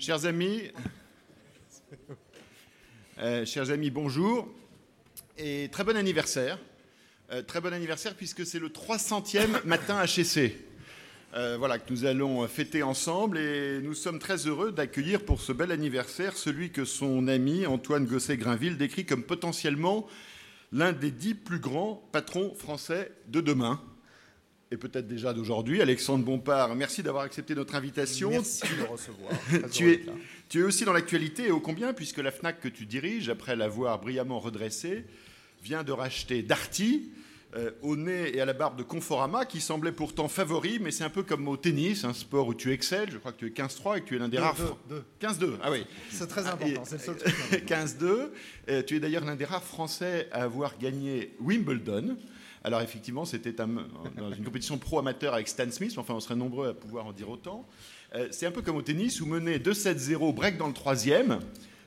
Chers amis, euh, chers amis, bonjour et très bon anniversaire. Euh, très bon anniversaire puisque c'est le 300e matin HEC. Euh, voilà, que nous allons fêter ensemble et nous sommes très heureux d'accueillir pour ce bel anniversaire celui que son ami Antoine Gosset-Grainville décrit comme potentiellement l'un des dix plus grands patrons français de demain et peut-être déjà d'aujourd'hui. Alexandre Bompard, merci d'avoir accepté notre invitation. Merci de recevoir. tu, es, tu es aussi dans l'actualité et ô combien, puisque la FNAC que tu diriges, après l'avoir brillamment redressée, vient de racheter Darty, euh, au nez et à la barbe de Conforama, qui semblait pourtant favori, mais c'est un peu comme au tennis, un sport où tu excelles. Je crois que tu es 15-3 et que tu es l'un des rares. 15-2, ah oui. C'est très important, c'est le seul truc. 15-2. Euh, tu es d'ailleurs l'un des rares Français à avoir gagné Wimbledon. Alors effectivement, c'était dans une compétition pro-amateur avec Stan Smith, enfin on serait nombreux à pouvoir en dire autant. Euh, c'est un peu comme au tennis, où mené 2-7-0, break dans le troisième.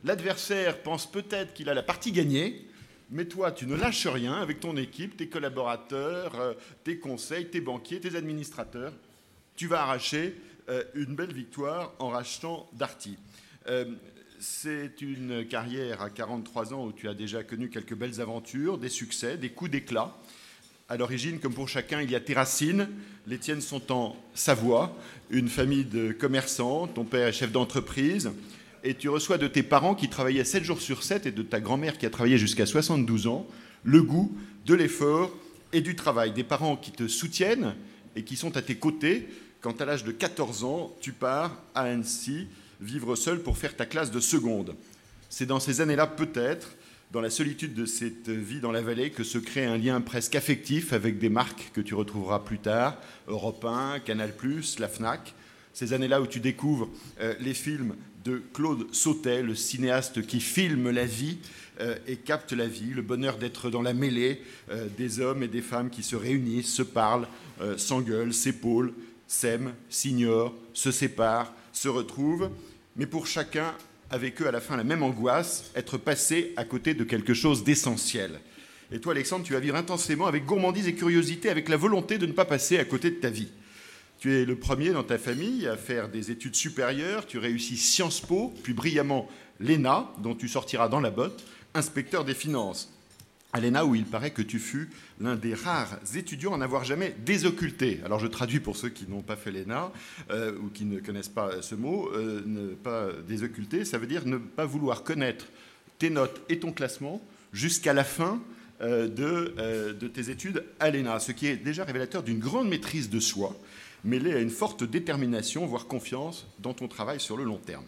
L'adversaire pense peut-être qu'il a la partie gagnée, mais toi, tu ne lâches rien avec ton équipe, tes collaborateurs, euh, tes conseils, tes banquiers, tes administrateurs. Tu vas arracher euh, une belle victoire en rachetant Darty. c'est une carrière à 43 ans où tu as déjà connu quelques belles aventures, des succès, des coups d'éclat. À l'origine, comme pour chacun, il y a tes racines. Les tiennes sont en Savoie, une famille de commerçants. Ton père est chef d'entreprise. Et tu reçois de tes parents qui travaillaient 7 jours sur 7 et de ta grand-mère qui a travaillé jusqu'à 72 ans le goût de l'effort et du travail. Des parents qui te soutiennent et qui sont à tes côtés quand à l'âge de 14 ans, tu pars à Annecy vivre seul pour faire ta classe de seconde. C'est dans ces années-là peut-être dans la solitude de cette vie dans la vallée que se crée un lien presque affectif avec des marques que tu retrouveras plus tard, Europe 1, Canal+, la FNAC. Ces années-là où tu découvres euh, les films de Claude Sautet, le cinéaste qui filme la vie euh, et capte la vie, le bonheur d'être dans la mêlée euh, des hommes et des femmes qui se réunissent, se parlent, s'engueulent, s'épaulent, s'aiment, s'ignorent, se séparent, se retrouvent. Mais pour chacun, avec eux à la fin la même angoisse, être passé à côté de quelque chose d'essentiel. Et toi, Alexandre, tu vas vivre intensément avec gourmandise et curiosité, avec la volonté de ne pas passer à côté de ta vie. Tu es le premier dans ta famille à faire des études supérieures, tu réussis Sciences Po, puis brillamment l'ENA, dont tu sortiras dans la botte, inspecteur des finances à l'ENA où il paraît que tu fus l'un des rares étudiants à n'avoir jamais désocculté. Alors je traduis pour ceux qui n'ont pas fait l'ENA euh, ou qui ne connaissent pas ce mot, euh, ne pas désocculter, ça veut dire ne pas vouloir connaître tes notes et ton classement jusqu'à la fin euh, de, de, tes études à l'ENA, ce qui est déjà révélateur d'une grande maîtrise de soi, mêlée à une forte détermination, voire confiance dans ton travail sur le long terme.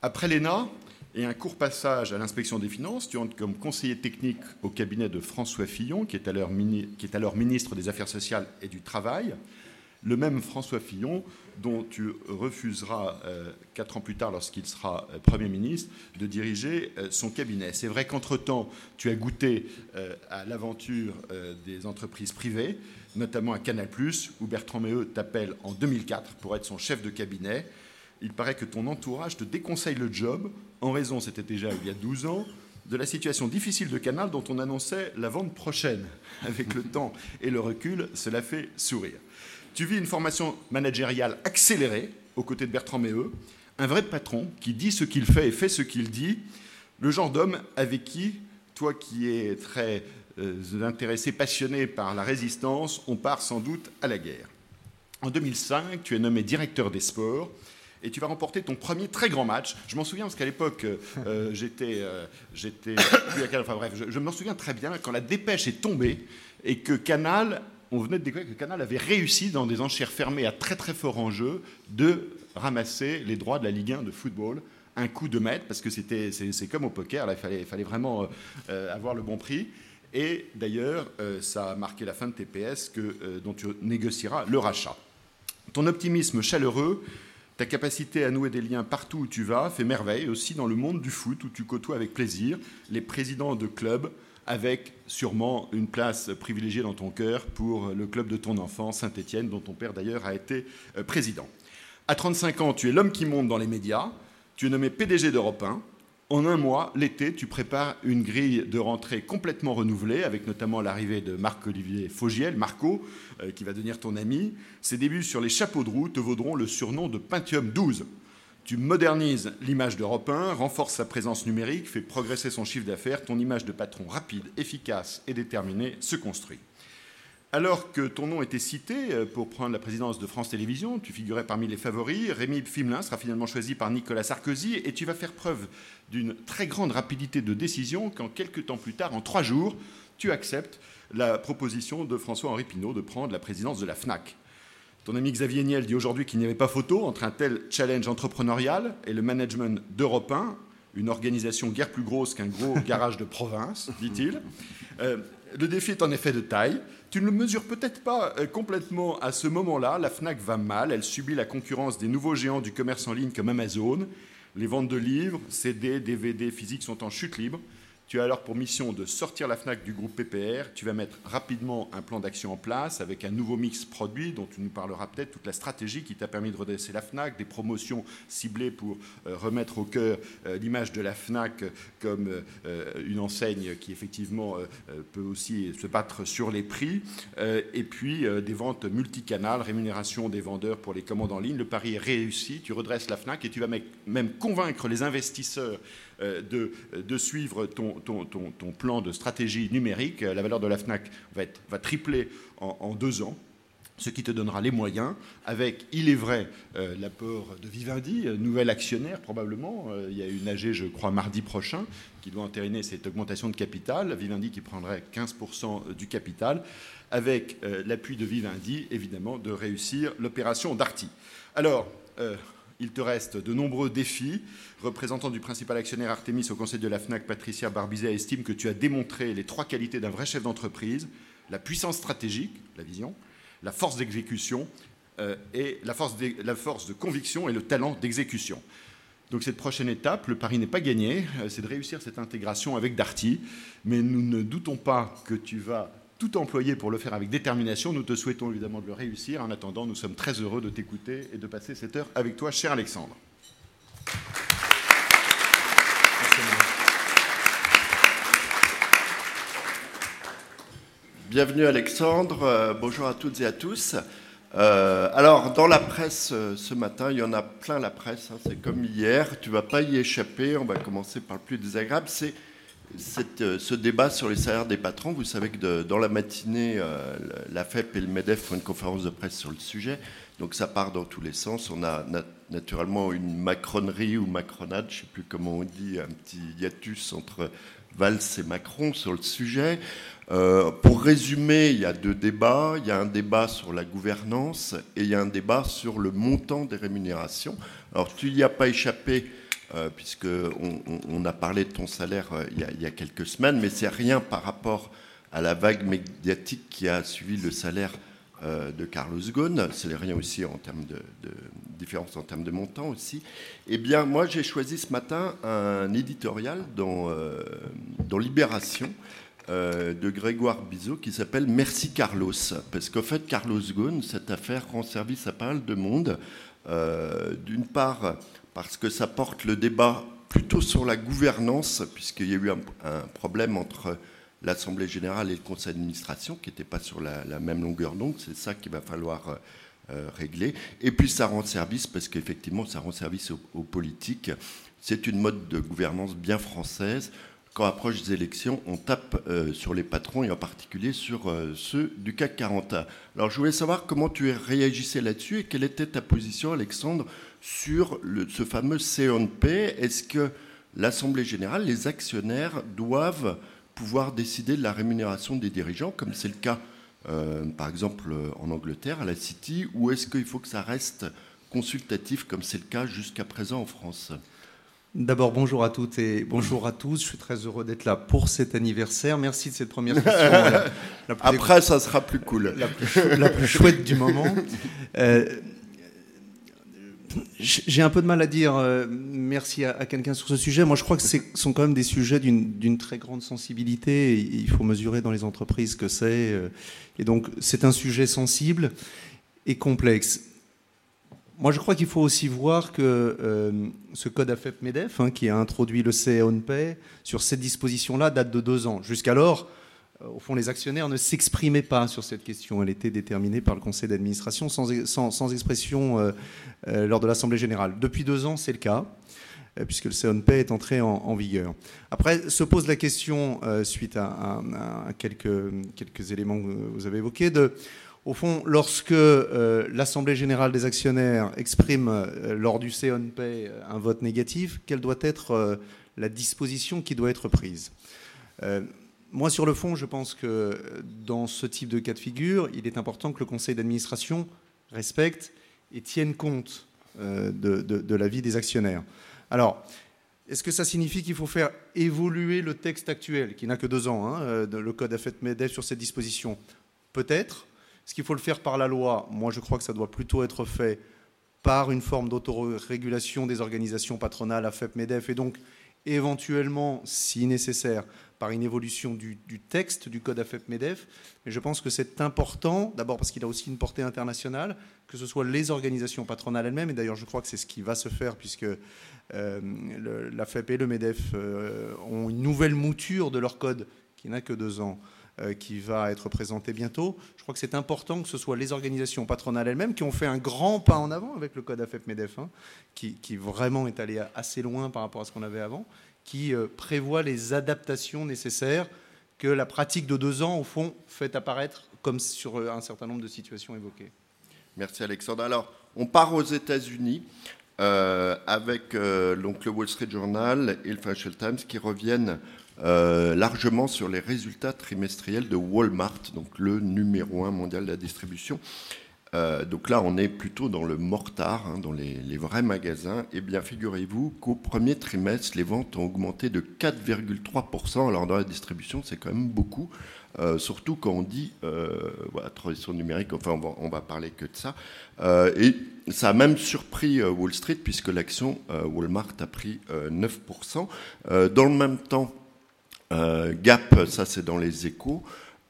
Après l'ENA, et un court passage à l'inspection des finances. Tu entres comme conseiller technique au cabinet de François Fillon, qui est alors, ministre des Affaires sociales et du Travail. Le même François Fillon dont tu refuseras, euh, quatre ans plus tard, lorsqu'il sera euh, Premier ministre, de diriger euh, son cabinet. C'est vrai qu'entre-temps, tu as goûté à l'aventure des entreprises privées, notamment à Canal+, où Bertrand Méheux t'appelle en 2004 pour être son chef de cabinet il paraît que ton entourage te déconseille le job en raison, c'était déjà il y a 12 ans, de la situation difficile de Canal dont on annonçait la vente prochaine. Avec le temps et le recul, cela fait sourire. Tu vis une formation managériale accélérée aux côtés de Bertrand Méheux, un vrai patron qui dit ce qu'il fait et fait ce qu'il dit, le genre d'homme avec qui, toi qui es très euh, intéressé, passionné par la résistance, on part sans doute à la guerre. En 2005, tu es nommé directeur des sports et tu vas remporter ton premier très grand match. Je m'en souviens parce qu'à l'époque, euh, euh, j'étais, euh, j'étais, enfin bref, je, m'en souviens très bien quand la dépêche est tombée et que Canal, on venait de découvrir que Canal avait réussi dans des enchères fermées à très très fort enjeu de ramasser les droits de la Ligue 1 de football. Un coup de maître, parce que c'était, c'est, comme au poker, là, il fallait, fallait vraiment avoir le bon prix. Et d'ailleurs, ça a marqué la fin de TPS que, dont tu négocieras le rachat. Ton optimisme chaleureux ta capacité à nouer des liens partout où tu vas fait merveille, aussi dans le monde du foot où tu côtoies avec plaisir les présidents de clubs, avec sûrement une place privilégiée dans ton cœur pour le club de ton enfant, Saint-Étienne, dont ton père d'ailleurs a été euh, président. À 35 ans, tu es l'homme qui monte dans les médias, tu es nommé PDG d'Europe 1, en un mois, l'été, tu prépares une grille de rentrée complètement renouvelée, avec notamment l'arrivée de Marc-Olivier Faugiel, Marco, euh, qui va devenir ton ami. Ses débuts sur les chapeaux de roue te vaudront le surnom de Pentium 12. Tu modernises l'image d'Europe 1, renforces sa présence numérique, fais progresser son chiffre d'affaires, ton image de patron rapide, efficace et déterminé se construit. Alors que ton nom était cité euh, pour prendre la présidence de France Télévisions, tu figurais parmi les favoris, Rémi Fimelin sera finalement choisi par Nicolas Sarkozy et tu vas faire preuve d'une très grande rapidité de décision quand quelques temps plus tard, en trois jours, tu acceptes la proposition de François-Henri Pinault de prendre la présidence de la FNAC. Ton ami Xavier Niel dit aujourd'hui qu'il n'y avait pas photo entre un tel challenge entrepreneurial et le management d'Europe 1, une organisation guère plus grosse qu'un gros garage de province, dit-il. Euh, le défi est en effet de taille. Tu ne le mesures peut-être pas euh, complètement à ce moment-là. La FNAC va mal. Elle subit la concurrence des nouveaux géants du commerce en ligne comme Amazon. Les ventes de livres, CD, DVD physiques sont en chute libre. Tu as alors pour mission de sortir la FNAC du groupe PPR. Tu vas mettre rapidement un plan d'action en place avec un nouveau mix produit dont tu nous parleras peut-être, toute la stratégie qui t'a permis de redresser la FNAC, des promotions ciblées pour euh, remettre au cœur euh, l'image de la FNAC comme euh, une enseigne qui effectivement peut aussi se battre sur les prix. et puis des ventes multicanales, rémunération des vendeurs pour les commandes en ligne. Le pari est réussi. Tu redresses la FNAC et tu vas même convaincre les investisseurs euh, de, suivre ton, plan de stratégie numérique. La valeur de la FNAC va, tripler en, deux ans ce qui te donnera les moyens, avec, il est vrai, euh, l'apport de Vivendi, euh, nouvel actionnaire probablement. il y a une AG, je crois, mardi prochain, qui doit entériner cette augmentation de capital. Vivendi qui prendrait 15% du capital, avec l'appui de Vivendi, évidemment, de réussir l'opération Darty. Alors, il te reste de nombreux défis. Représentant du principal actionnaire Artemis au conseil de la FNAC, Patricia Barbizet estime que tu as démontré les trois qualités d'un vrai chef d'entreprise, la puissance stratégique, la vision, la force d'exécution euh, et la force, de, la force de conviction et le talent d'exécution. Donc cette prochaine étape, le pari n'est pas gagné, euh, c'est de réussir cette intégration avec Darty, mais nous ne doutons pas que tu vas tout employé pour le faire avec détermination. Nous te souhaitons évidemment de le réussir. En attendant, nous sommes très heureux de t'écouter et de passer cette heure avec toi, cher Alexandre. Bienvenue Alexandre, euh, bonjour à toutes et à tous. Euh, alors, dans la presse euh, ce matin, il y en a plein la presse, hein. c'est comme hier, tu vas pas y échapper, on va commencer par le plus désagréable, c'est ce débat sur les salaires des patrons, vous savez que dans la matinée, la FEP et le MEDEF font une conférence de presse sur le sujet. Donc ça part dans tous les sens. On a naturellement une macronerie ou macronade, je ne sais plus comment on dit, un petit hiatus entre Valls et Macron sur le sujet. Euh, pour résumer, il y a deux débats. Il y a un débat sur la gouvernance et il y a un débat sur le montant des rémunérations. Alors tu n'y as pas échappé euh, puisqu'on on a parlé de ton salaire euh, il, y a, quelques semaines, mais c'est rien par rapport à la vague médiatique qui a suivi le salaire euh, de Carlos Ghosn. C'est rien aussi en termes de, différence en termes de montant aussi. Eh bien, moi, j'ai choisi ce matin un éditorial dans, dans Libération de Grégoire Bizot qui s'appelle Merci Carlos. Parce qu'en fait, Carlos Ghosn, cette affaire rend service à pas mal de monde. D'une part, parce que ça porte le débat plutôt sur la gouvernance, puisqu'il y a eu un, problème entre l'Assemblée générale et le conseil d'administration, qui n'étaient pas sur la, même longueur d'onde. C'est ça qu'il va falloir euh, euh, régler. Et puis ça rend service, parce qu'effectivement, ça rend service aux, politiques. C'est une mode de gouvernance bien française. Quand approche des élections, on tape euh, sur les patrons et en particulier sur ceux du CAC 40. Alors je voulais savoir comment tu réagissais là-dessus et quelle était ta position, Alexandre, sur ce fameux CNP. Est-ce que l'Assemblée générale, les actionnaires doivent pouvoir décider de la rémunération des dirigeants, comme c'est le cas euh, par exemple en Angleterre, à la City, ou est-ce qu'il faut que ça reste consultatif, comme c'est le cas jusqu'à présent en France? D'abord, bonjour à toutes et bonjour à tous. Je suis très heureux d'être là pour cet anniversaire. Merci de cette première question. Après, ça sera plus cool. La plus, chouette du moment. Euh, j'ai un peu de mal à dire euh, merci à, quelqu'un sur ce sujet. Moi, je crois que ce sont quand même des sujets d'une très grande sensibilité. il faut mesurer dans les entreprises que c'est. Euh, et donc, c'est un sujet sensible et complexe. Moi, je crois qu'il faut aussi voir que euh, ce code AFEP-MEDEF, hein, qui a introduit le CNP sur cette disposition-là, date de deux ans. Jusqu'alors, au fond, les actionnaires ne s'exprimaient pas sur cette question. Elle était déterminée par le conseil d'administration sans, expression lors de l'Assemblée générale. Depuis deux ans, c'est le cas puisque le CONP est entré en, vigueur. Après, se pose la question, suite à, quelques, éléments que vous avez évoqués, de, au fond, lorsque euh, l'Assemblée générale des actionnaires exprime euh, lors du euh, un vote négatif, quelle doit être la disposition qui doit être prise? Moi, sur le fond, je pense que dans ce type de cas de figure, il est important que le conseil d'administration respecte et tienne compte de, l'avis des actionnaires. Alors, est-ce que ça signifie qu'il faut faire évoluer le texte actuel, qui n'a que deux ans, hein, le code AFET-MEDEF sur cette disposition? Peut-être. Est-ce qu'il faut le faire par la loi? Moi, je crois que ça doit plutôt être fait par une forme d'autorégulation des organisations patronales, AFEP, MEDEF, et donc éventuellement, si nécessaire, par une évolution du, texte du code AFEP-MEDEF. Mais je pense que c'est important, d'abord parce qu'il a aussi une portée internationale, que ce soit les organisations patronales elles-mêmes, et d'ailleurs je crois que c'est ce qui va se faire, puisque euh, l'AFEP et le MEDEF euh, ont une nouvelle mouture de leur code qui n'a que deux ans qui va être présenté bientôt. Je crois que c'est important que ce soit les organisations patronales elles-mêmes qui ont fait un grand pas en avant avec le code AFEP-MEDEF, hein, qui, vraiment est allé assez loin par rapport à ce qu'on avait avant, qui euh, prévoit les adaptations nécessaires que la pratique de deux ans, au fond, fait apparaître comme sur euh, un certain nombre de situations évoquées. Merci Alexandre. Alors, on part aux États-Unis. avec donc le Wall Street Journal et le Financial Times qui reviennent euh, largement sur les résultats trimestriels de Walmart, donc le numéro un mondial de la distribution. Euh, donc là, on est plutôt dans le mortar, hein, dans les, vrais magasins. Eh bien, figurez-vous qu'au premier trimestre, les ventes ont augmenté de 4,3%. Alors, dans la distribution, c'est quand même beaucoup. Euh, surtout quand on dit voilà, transition numérique, enfin on va, on va, parler que de ça. et ça a même surpris Wall Street puisque l'action Walmart a pris 9%. dans le même temps, euh, Gap, ça c'est dans les échos,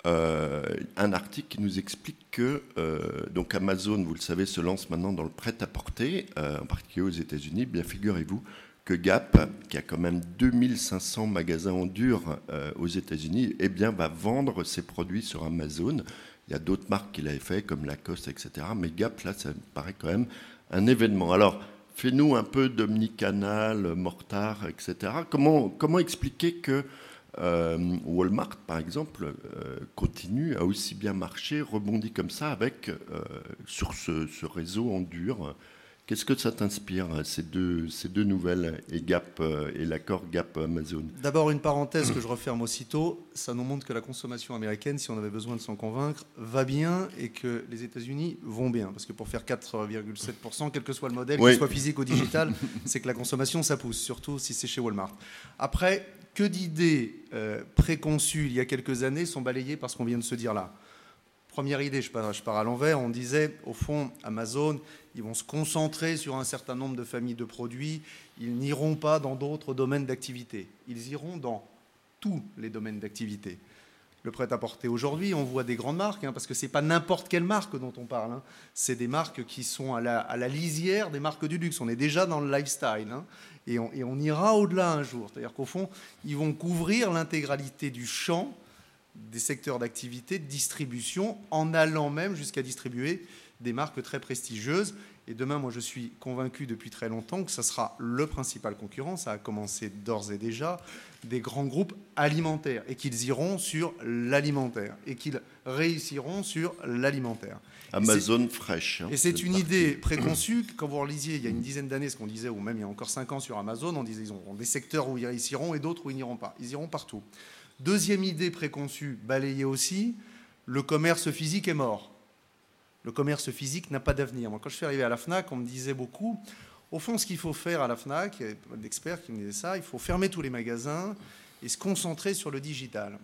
euh, un article qui nous explique que euh, donc Amazon, vous le savez, se lance maintenant dans le prêt-à-porter, en particulier aux États-Unis. Bien figurez-vous que Gap, qui a quand même 2500 magasins en dur aux États-Unis, eh bien va vendre ses produits sur Amazon. Il y a d'autres marques qui l'avaient fait, comme Lacoste, etc. Mais Gap, là, ça me paraît quand même un événement. Alors, fais-nous un peu Dominicanal, Mortar, etc. Comment, comment expliquer que euh, Walmart, par exemple, euh, continue à aussi bien marcher, rebondit comme ça avec, euh, sur ce, réseau en dur. Qu'est-ce que ça t'inspire, ces deux, ces deux nouvelles, et Gap et l'accord Gap-Amazon D'abord, une parenthèse que je referme aussitôt. Ça nous montre que la consommation américaine, si on avait besoin de s'en convaincre, va bien et que les États-Unis vont bien. Parce que pour faire 4,7%, quel que soit le modèle, qu'il soit physique ou digital, c'est que la consommation, ça pousse, surtout si c'est chez Walmart. Après, que d'idées euh, préconçues il y a quelques années sont balayées par ce qu'on vient de se dire là. Première idée, je pars, je pars à l'envers, on disait, au fond, Amazon, ils vont se concentrer sur un certain nombre de familles de produits, ils n'iront pas dans d'autres domaines d'activité, ils iront dans tous les domaines d'activité. Le prêt-à-porter aujourd'hui, on voit des grandes marques, hein, parce que ce n'est pas n'importe quelle marque dont on parle, hein. c'est des marques qui sont à la, lisière des marques du luxe, on est déjà dans le lifestyle. Hein et on, ira au-delà un jour. C'est-à-dire qu'au fond, ils vont couvrir l'intégralité du champ des secteurs d'activité de distribution en allant même jusqu'à distribuer des marques très prestigieuses. Et demain, moi, je suis convaincu depuis très longtemps que ça sera le principal concurrent. Ça a commencé d'ores et déjà des grands groupes alimentaires et qu'ils iront sur l'alimentaire et qu'ils réussiront sur l'alimentaire. Amazon fraîche. Hein, et c'est une idée préconçue. Quand vous relisiez il y a une dizaine d'années ce qu'on disait, ou même il y a encore cinq ans sur Amazon, on disait ils auront des secteurs où ils réussiront et d'autres où ils n'iront pas. Ils iront partout. Deuxième idée préconçue, balayée aussi, le commerce physique est mort. Le commerce physique n'a pas d'avenir. Quand je suis arrivé à la FNAC, on me disait beaucoup, au fond, ce qu'il faut faire à la FNAC, il y a d'experts qui me disaient ça, il faut fermer tous les magasins et se concentrer sur le digital.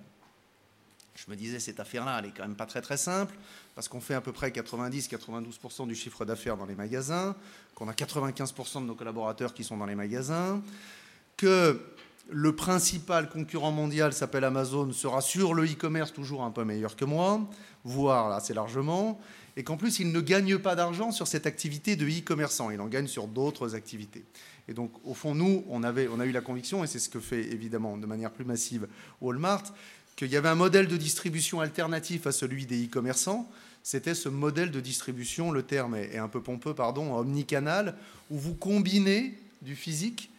Je me disais, cette affaire-là, elle est quand même pas très très simple, parce qu'on fait à peu près 90-92% du chiffre d'affaires dans les magasins, qu'on a 95% de nos collaborateurs qui sont dans les magasins, que le principal concurrent mondial s'appelle Amazon, sera sur le e-commerce toujours un peu meilleur que moi, voire assez largement, et qu'en plus, il ne gagne pas d'argent sur cette activité de e-commerçant, il en gagne sur d'autres activités. Et donc, au fond, nous, on, avait, on a eu la conviction, et c'est ce que fait évidemment de manière plus massive Walmart, qu'il y avait un modèle de distribution alternatif à celui des e-commerçants. C'était ce modèle de distribution, le terme est un peu pompeux, pardon, omnicanal, où vous combinez du physique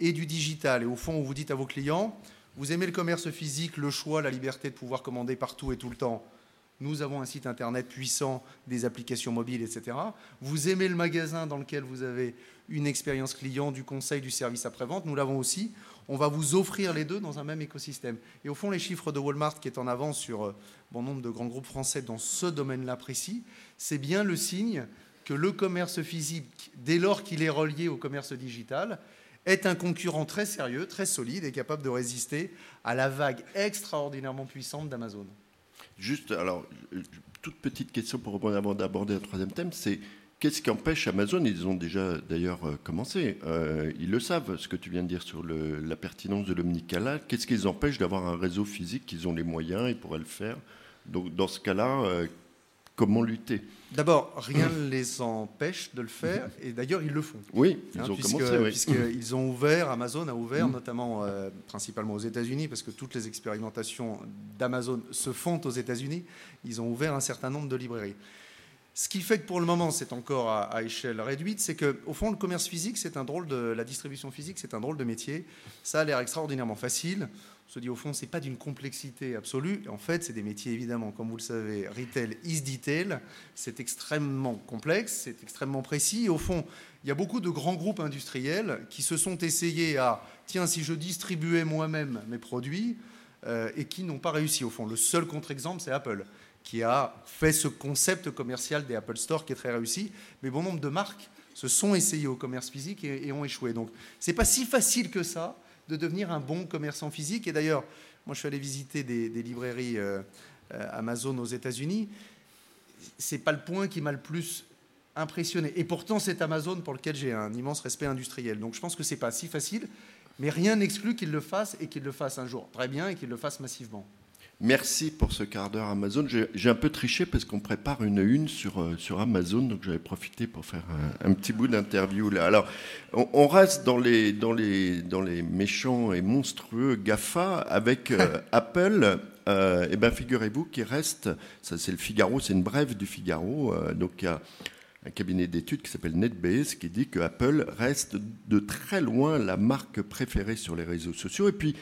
et du digital. Et au fond, vous dites à vos clients, vous aimez le commerce physique, le choix, la liberté de pouvoir commander partout et tout le temps. Nous avons un site internet puissant, des applications mobiles, etc. Vous aimez le magasin dans lequel vous avez une expérience client, du conseil, du service après-vente. Nous l'avons aussi on va vous offrir les deux dans un même écosystème. Et au fond, les chiffres de Walmart qui est en avance sur euh, bon nombre de grands groupes français dans ce domaine-là précis, c'est bien le signe que le commerce physique, dès lors qu'il est relié au commerce digital, est un concurrent très sérieux, très solide et capable de résister à la vague extraordinairement puissante d'Amazon. Juste, alors, toute petite question pour rebondir avant d'aborder un troisième thème, c'est Qu'est-ce qui empêche Amazon? Ils ont déjà d'ailleurs euh, commencé. Euh, ils le savent, ce que tu viens de dire sur la pertinence de l'omnicanal. Qu'est-ce qui les empêche d'avoir un réseau physique? Ils ont les moyens, ils pourraient le faire. Donc dans ce cas-là, euh, comment lutter D'abord, rien ne les empêche de le faire, et d'ailleurs ils le font. Oui, ils hein, ont commencé. Oui. Puisqu'ils ont ouvert, Amazon a ouvert, mm. notamment principalement aux États-Unis, parce que toutes les expérimentations d'Amazon se font aux États-Unis, ils ont ouvert un certain nombre de librairies. Ce qui fait que pour le moment, c'est encore à, échelle réduite, c'est qu'au fond, le commerce physique, c'est un drôle de, la distribution physique, c'est un drôle de métier. Ça a l'air extraordinairement facile. Se dit au fond, c'est pas d'une complexité absolue. En fait, c'est des métiers évidemment, comme vous le savez, retail is detail. C'est extrêmement complexe, c'est extrêmement précis. Et au fond, il y a beaucoup de grands groupes industriels qui se sont essayés à tiens, si je distribuais moi-même mes produits, euh, et qui n'ont pas réussi. Au fond, le seul contre-exemple, c'est Apple qui a fait ce concept commercial des Apple Store qui est très réussi. Mais bon nombre de marques se sont essayées au commerce physique et, ont échoué. Donc, c'est pas si facile que ça de devenir un bon commerçant physique. Et d'ailleurs, moi, je suis allé visiter des, librairies euh, euh, Amazon aux États-Unis. C'est pas le point qui m'a le plus impressionné. Et pourtant, c'est Amazon pour lequel j'ai un immense respect industriel. Donc, je pense que c'est pas si facile. Mais rien n'exclut qu'il le fasse et qu'il le fasse un jour très bien et qu'il le fasse massivement. Merci pour ce quart d'heure Amazon. J'ai un peu triché parce qu'on prépare une une sur, euh, sur Amazon, donc j'avais profité pour faire un, petit bout d'interview là. Alors, on, reste dans les, dans, les, dans les méchants et monstrueux GAFA avec euh, Apple. Euh, et bien, figurez-vous qu'il reste, ça c'est le Figaro, c'est une brève du Figaro, donc il y a un cabinet d'études qui s'appelle NetBase qui dit que Apple reste de très loin la marque préférée sur les réseaux sociaux. Et puis,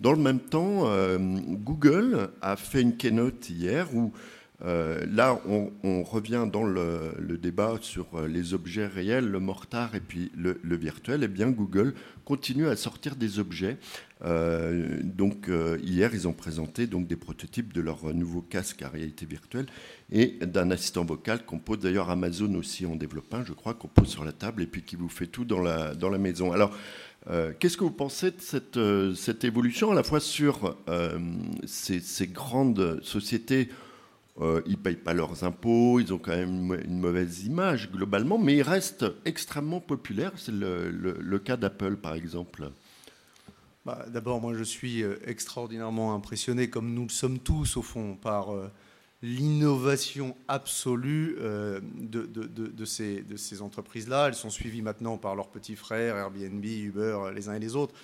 dans le même temps, euh, Google a fait une keynote hier où euh, là, on, revient dans le, débat sur euh, les objets réels, le mortar et puis le, virtuel. Eh bien, Google continue à sortir des objets. donc, hier, ils ont présenté donc des prototypes de leur nouveau casque à réalité virtuelle et d'un assistant vocal qu'on pose d'ailleurs Amazon aussi en développant, je crois, qu'on pose sur la table et puis qui vous fait tout dans la, dans la maison. Alors, euh, qu'est-ce que vous pensez de cette, euh, évolution, à la fois sur euh, ces, grandes sociétés Ils ne payent pas leurs impôts, ils ont quand même une, mauvaise image globalement, mais ils restent extrêmement populaires. C'est le, le, cas d'Apple, par exemple. Bah, D'abord, moi, je suis extraordinairement impressionné, comme nous le sommes tous, au fond, par l'innovation absolue euh, de, ces, entreprises-là. Elles sont suivies maintenant par leurs petits frères, Airbnb, Uber, les uns et les autres.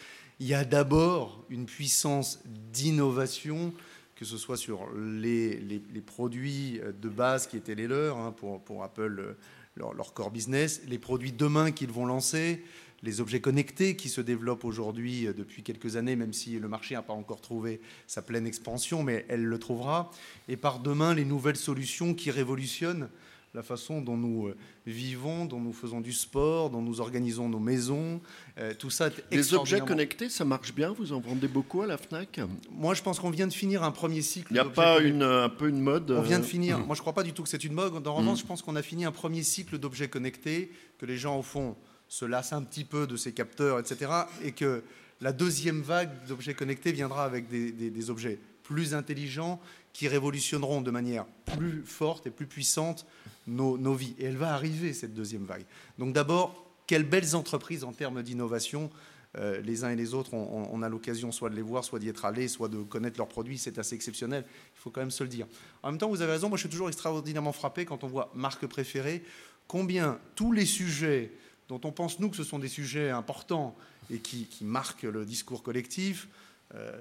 Il y a d'abord une puissance d'innovation, que ce soit sur les, produits de base qui étaient les leurs, hein, pour, Apple, leur, leur, core business, les produits demain qu'ils vont lancer, les objets connectés qui se développent aujourd'hui euh, depuis quelques années, même si le marché n'a pas encore trouvé sa pleine expansion, mais elle le trouvera. Et par demain, les nouvelles solutions qui révolutionnent la façon dont nous euh, vivons, dont nous faisons du sport, dont nous organisons nos maisons, euh, tout ça. Les objets connectés, ça marche bien Vous en vendez beaucoup à la Fnac? Moi, je pense qu'on vient de finir un premier cycle. Il n'y a pas une, un peu une mode On vient de finir. Moi, je ne crois pas du tout que c'est une mode. En revanche, mm. je pense qu'on a fini un premier cycle d'objets connectés que les gens, au fond, se lasse un petit peu de ces capteurs, etc. Et que la deuxième vague d'objets connectés viendra avec des, objets plus intelligents qui révolutionneront de manière plus forte et plus puissante nos, vies. Et elle va arriver, cette deuxième vague. Donc d'abord, quelles belles entreprises en termes d'innovation. Euh, les uns et les autres, on, a l'occasion soit de les voir, soit d'y être allé, soit de connaître leurs produits. C'est assez exceptionnel, il faut quand même se le dire. En même temps, vous avez raison, moi je suis toujours extraordinairement frappé quand on voit marque préférée, combien tous les sujets dont on pense, nous, que ce sont des sujets importants et qui, marquent le discours collectif, euh,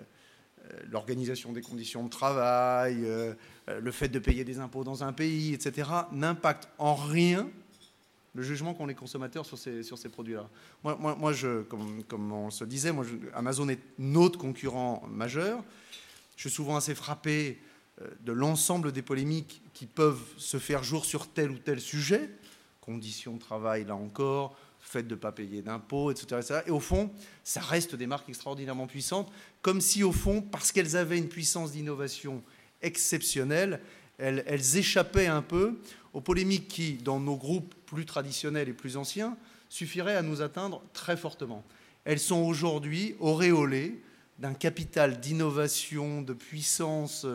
euh, l'organisation des conditions de travail, le fait de payer des impôts dans un pays, etc., n'impactent en rien le jugement qu'ont les consommateurs sur ces, sur ces produits-là. Moi, moi, je, comme, comme, on se disait, moi, Amazon est notre concurrent majeur. Je suis souvent assez frappé euh, de l'ensemble des polémiques qui peuvent se faire jour sur tel ou tel sujet, conditions de travail là encore, fait de ne pas payer d'impôts, etc., Et au fond, ça reste des marques extraordinairement puissantes, comme si au fond, parce qu'elles avaient une puissance d'innovation exceptionnelle, elles, échappaient un peu aux polémiques qui, dans nos groupes plus traditionnels et plus anciens, suffiraient à nous atteindre très fortement. Elles sont aujourd'hui auréolées d'un capital d'innovation, de puissance,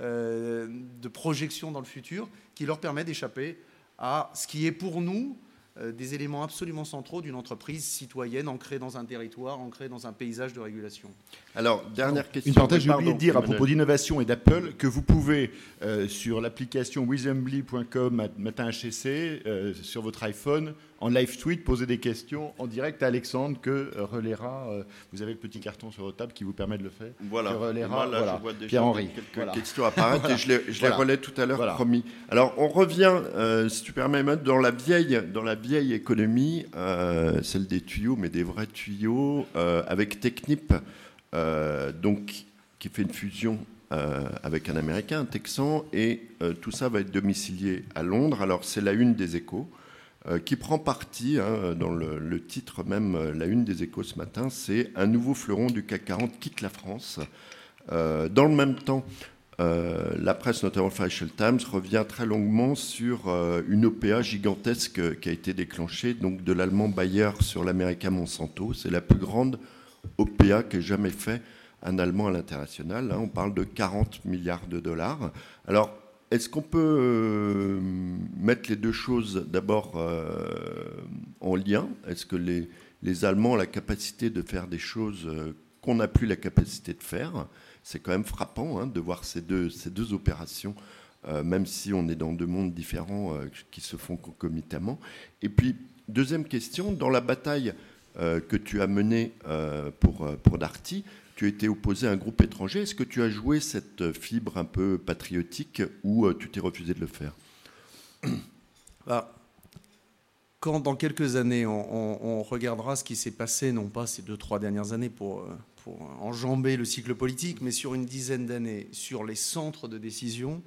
euh, de projection dans le futur, qui leur permet d'échapper à ce qui est pour nous euh, des éléments absolument centraux d'une entreprise citoyenne ancrée dans un territoire, ancrée dans un paysage de régulation. Alors, dernière question. Une parenthèse, j'ai oublié de dire à propos d'innovation et d'Apple que vous pouvez, euh, sur l'application wisembly.com matin HCC, euh, sur votre iPhone, en live tweet, poser des questions en direct à Alexandre que relaiera. vous avez le petit carton sur votre table qui vous permet de le faire. Voilà. Que relaiera, là, voilà, je vois déjà Pierre-Henri. quelques Voilà. questions apparaître et je les, je les Voilà. relais tout à l'heure, Voilà. promis. Alors, on revient, euh, si tu permets, dans la vieille, dans la vieille économie, euh, celle des tuyaux, mais des vrais tuyaux, euh, avec Technip, euh, donc, qui fait une fusion euh, avec un Américain, un Texan, et euh, tout ça va être domicilié à Londres. Alors, c'est la une des échos. Euh, qui prend parti, hein, dans le, titre même, euh, la une des échos ce matin, c'est Un nouveau fleuron du CAC 40 quitte la France. Euh, dans le même temps, la presse, notamment le Financial Times, revient très longuement sur une OPA gigantesque qui a été déclenchée donc de l'allemand Bayer sur l'américain Monsanto. C'est la plus grande OPA qu'ait jamais fait un Allemand à l'international. hein. on parle de 40 milliards de dollars. Alors, est-ce qu'on peut euh, mettre les deux choses d'abord euh, en lien? Est-ce que les, Allemands ont la capacité de faire des choses euh, qu'on n'a plus la capacité de faire? C'est quand même frappant hein, de voir ces deux, opérations, même si on est dans deux mondes différents qui se font concomitamment. Et puis, deuxième question, dans la bataille que tu as menée pour, pour Darty, tu été opposé à un groupe étranger. Est-ce que tu as joué cette fibre un peu patriotique ou euh, tu t'es refusé de le faire? Bah, quand dans quelques années, on, regardera ce qui s'est passé, non pas ces deux, trois dernières années euh, pour enjamber le cycle politique, mais sur une dizaine d'années, sur les centres de décision,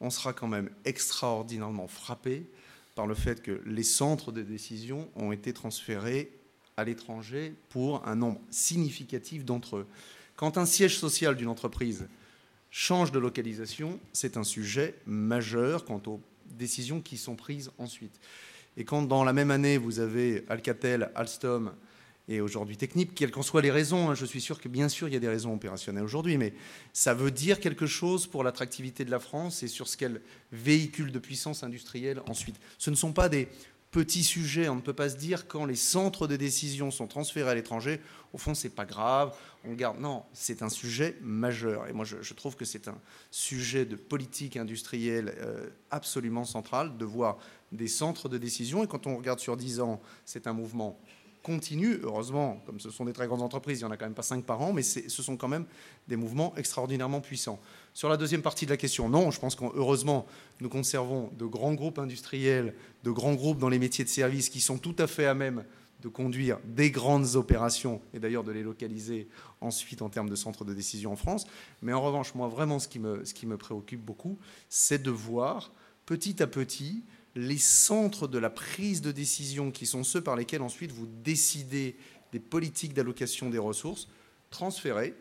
on sera quand même extraordinairement frappé par le fait que les centres de décision ont été transférés à l'étranger pour un nombre significatif d'entre eux. Quand un siège social d'une entreprise change de localisation, c'est un sujet majeur quant aux décisions qui sont prises ensuite. Et quand dans la même année, vous avez Alcatel, Alstom et aujourd'hui Technip, quelles qu'en soient les raisons, hein, je suis sûr que bien sûr il y a des raisons opérationnelles aujourd'hui, mais ça veut dire quelque chose pour l'attractivité de la France et sur ce qu'elle véhicule de puissance industrielle ensuite. Ce ne sont pas des petits sujets, on ne peut pas se dire quand les centres de décision sont transférés à l'étranger, au fond c'est pas grave, on garde. Non, c'est un sujet majeur. Et moi je, je trouve que c'est un sujet de politique industrielle euh, absolument central de voir des centres de décision. Et quand on regarde sur 10 ans, c'est un mouvement continu. Heureusement, comme ce sont des très grandes entreprises, il n'y en a quand même pas 5 par an, mais ce sont quand même des mouvements extraordinairement puissants. Sur la deuxième partie de la question, non, je pense qu'heureusement, nous conservons de grands groupes industriels, de grands groupes dans les métiers de service qui sont tout à fait à même de conduire des grandes opérations et d'ailleurs de les localiser ensuite en termes de centres de décision en France. Mais en revanche, moi, vraiment, ce qui me, ce qui me préoccupe beaucoup, c'est de voir petit à petit les centres de la prise de décision, qui sont ceux par lesquels ensuite vous décidez des politiques d'allocation des ressources, transférés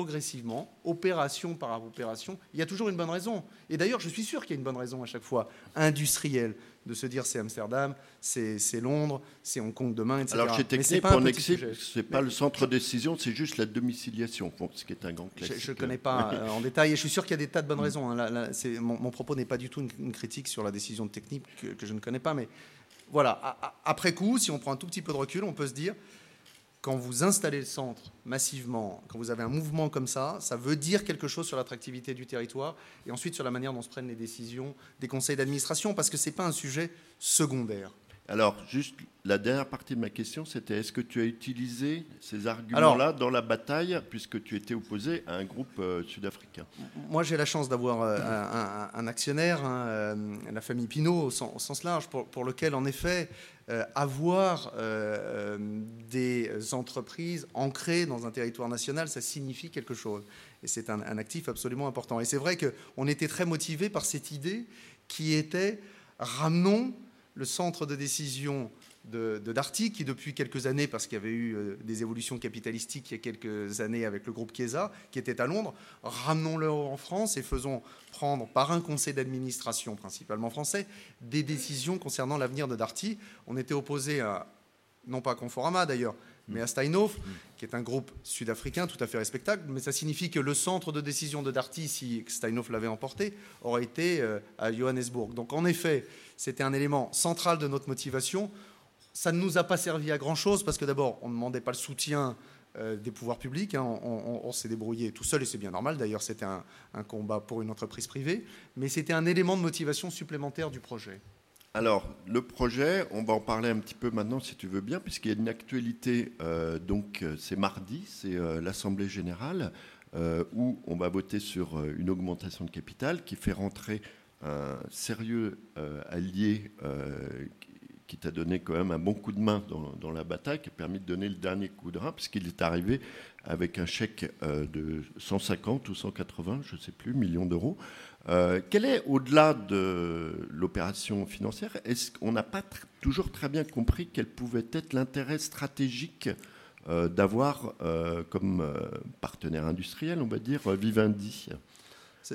progressivement, opération par opération. Il y a toujours une bonne raison. Et d'ailleurs, je suis sûr qu'il y a une bonne raison à chaque fois, industrielle, de se dire c'est Amsterdam, c'est Londres, c'est Hong Kong demain, etc. Alors, chez Technip, on sujet. c'est pas le centre de décision, c'est juste la domiciliation, ce qui est un grand Je classique. ne connais pas euh, en détail et je suis sûr qu'il y a des tas de bonnes raisons. hein. Là, là, c'est- mon, mon propos n'est pas du tout une, une critique sur la décision de technique que, que je ne connais pas. Mais voilà, a- a- après coup, si on prend un tout petit peu de recul, on peut se dire, quand vous installez le centre massivement, quand vous avez un mouvement comme ça, ça veut dire quelque chose sur l'attractivité du territoire et ensuite sur la manière dont se prennent les décisions des conseils d'administration, parce que ce n'est pas un sujet secondaire. Alors, juste la dernière partie de ma question, c'était est-ce que tu as utilisé ces arguments-là dans la bataille, puisque tu étais opposé à un groupe euh, sud-africain? Moi, j'ai la chance d'avoir euh, un, actionnaire, hein, euh, la famille Pinault, au, sens, large, pour, lequel, en effet, avoir des entreprises ancrées dans un territoire national, ça signifie quelque chose. Et c'est un, un actif absolument important. Et c'est vrai qu'on était très motivé par cette idée qui était ramenons le centre de décision de, Darty, qui depuis quelques années, parce qu'il y avait eu euh, des évolutions capitalistiques il y a quelques années avec le groupe Chiesa, qui était à Londres, ramenons-le en France et faisons prendre par un conseil d'administration, principalement français, des décisions concernant l'avenir de Darty. On était opposé à, non pas à Conforama d'ailleurs, mais à Steinhoff, qui est un groupe sud-africain tout à fait respectable, mais ça signifie que le centre de décision de Darty, si Steinhoff l'avait emporté, aurait été euh, à Johannesburg. Donc en effet, c'était un élément central de notre motivation. Ça ne nous a pas servi à grand-chose parce que d'abord, on ne demandait pas le soutien euh, des pouvoirs publics. Hein. On, s'est débrouillé tout seul et c'est bien normal. D'ailleurs, c'était un, combat pour une entreprise privée, mais c'était un élément de motivation supplémentaire du projet. Alors, le projet, on va en parler un petit peu maintenant si tu veux bien, puisqu'il y a une actualité. Euh, donc, euh, c'est mardi, c'est l'Assemblée générale où on va voter sur une augmentation de capital qui fait rentrer un sérieux euh, allié euh, qui t'a donné quand même un bon coup de main dans, la bataille, qui a permis de donner le dernier coup de rein, puisqu'il est arrivé avec un chèque euh, de 150 ou 180, je ne sais plus, millions d'euros. quel est, au-delà de l'opération financière, est-ce qu'on n'a pas toujours très bien compris quel pouvait être l'intérêt stratégique d'avoir comme partenaire industriel, on va dire, Vivendi?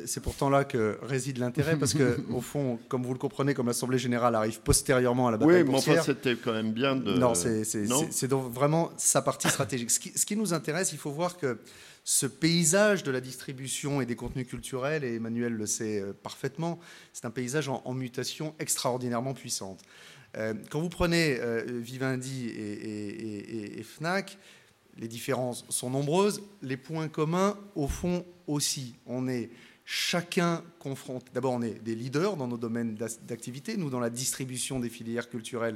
C'est pourtant là que réside l'intérêt, parce que au fond, comme vous le comprenez, comme l'Assemblée générale arrive postérieurement à la bataille Oui, mais enfin, c'était quand même bien de... Non, c'est donc vraiment sa partie stratégique. Ce qui, ce qui, nous intéresse, il faut voir que ce paysage de la distribution et des contenus culturels, et Emmanuel le sait euh, parfaitement, c'est un paysage en, mutation extraordinairement puissante. Euh, quand vous prenez euh, Vivendi et, et Fnac, les différences sont nombreuses, les points communs, au fond, aussi. On est chacun confronte. D'abord, on est des leaders dans nos domaines d'activité, nous dans la distribution des filières culturelles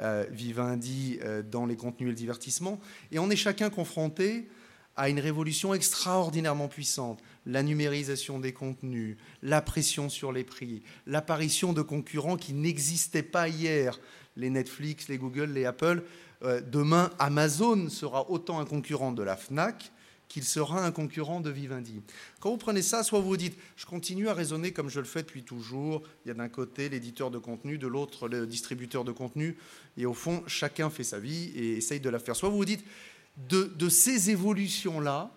euh, Vivendi, euh, dans les contenus et le divertissement, et on est chacun confronté à une révolution extraordinairement puissante. La numérisation des contenus, la pression sur les prix, l'apparition de concurrents qui n'existaient pas hier, les Netflix, les Google, les Apple. Euh, demain, Amazon sera autant un concurrent de la FNAC qu'il sera un concurrent de Vivendi. Quand vous prenez ça, soit vous dites, je continue à raisonner comme je le fais depuis toujours, il y a d'un côté l'éditeur de contenu, de l'autre le distributeur de contenu, et au fond, chacun fait sa vie et essaye de la faire. Soit vous dites, de ces évolutions-là,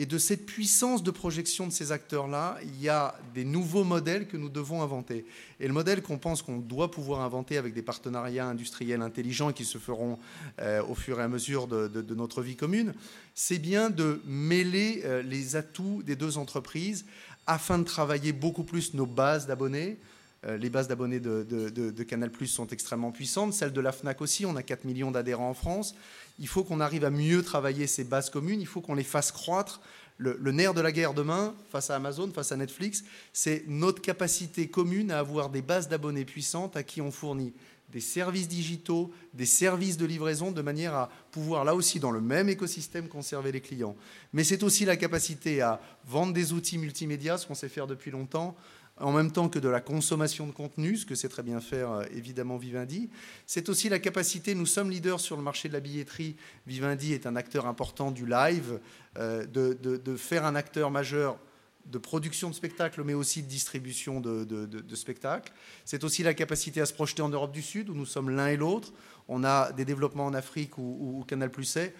et de cette puissance de projection de ces acteurs-là, il y a des nouveaux modèles que nous devons inventer. Et le modèle qu'on pense qu'on doit pouvoir inventer avec des partenariats industriels intelligents qui se feront euh, au fur et à mesure de, notre vie commune, c'est bien de mêler euh, les atouts des deux entreprises afin de travailler beaucoup plus nos bases d'abonnés, les bases d'abonnés de, de, Canal Plus sont extrêmement puissantes, celles de la FNAC aussi, on a 4 millions d'adhérents en France. Il faut qu'on arrive à mieux travailler ces bases communes, il faut qu'on les fasse croître. Le, nerf de la guerre demain, face à Amazon, face à Netflix, c'est notre capacité commune à avoir des bases d'abonnés puissantes à qui on fournit des services digitaux, des services de livraison, de manière à pouvoir, là aussi, dans le même écosystème, conserver les clients. Mais c'est aussi la capacité à vendre des outils multimédia, ce qu'on sait faire depuis longtemps, en même temps que de la consommation de contenu, ce que c'est très bien faire euh, évidemment Vivendi. C'est aussi la capacité, nous sommes leaders sur le marché de la billetterie, Vivendi est un acteur important du live, euh, de, faire un acteur majeur de production de spectacles, mais aussi de distribution de, spectacles. C'est aussi la capacité à se projeter en Europe du Sud, où nous sommes l'un et l'autre. On a des développements en Afrique où Canal Plus est.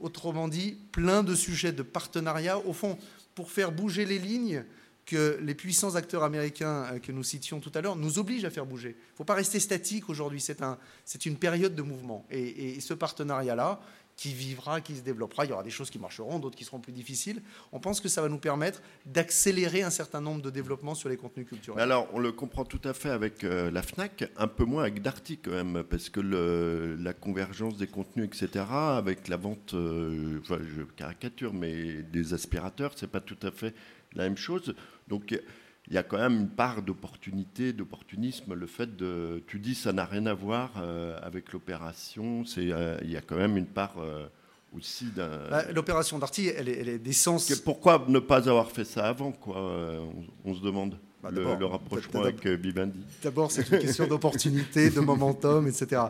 Autrement dit, plein de sujets de partenariat, au fond, pour faire bouger les lignes que les puissants acteurs américains euh, que nous citions tout à l'heure nous obligent à faire bouger. Il ne faut pas rester statique aujourd'hui, c'est un, une période de mouvement. Et, ce partenariat-là, qui vivra, qui se développera, il y aura des choses qui marcheront, d'autres qui seront plus difficiles. On pense que ça va nous permettre d'accélérer un certain nombre de développements sur les contenus culturels. alors, on le comprend tout à fait avec euh, la FNAC, un peu moins avec Darty quand même, parce que la convergence des contenus, etc., avec la vente, euh, je caricature, mais des aspirateurs, c'est pas tout à fait la même chose. Donc il y a quand même une part d'opportunité, d'opportunisme. Le fait de, tu dis, ça n'a rien à voir euh, avec l'opération. C'est, euh, il y a quand même une part euh, aussi d'un. Bah, l'opération Darty, elle est, elle est d'essence. Pourquoi ne pas avoir fait ça avant, quoi on, se demande. Bah, le, rapprochement avec Vivendi. D'abord, c'est une question d'opportunité, de momentum, etc.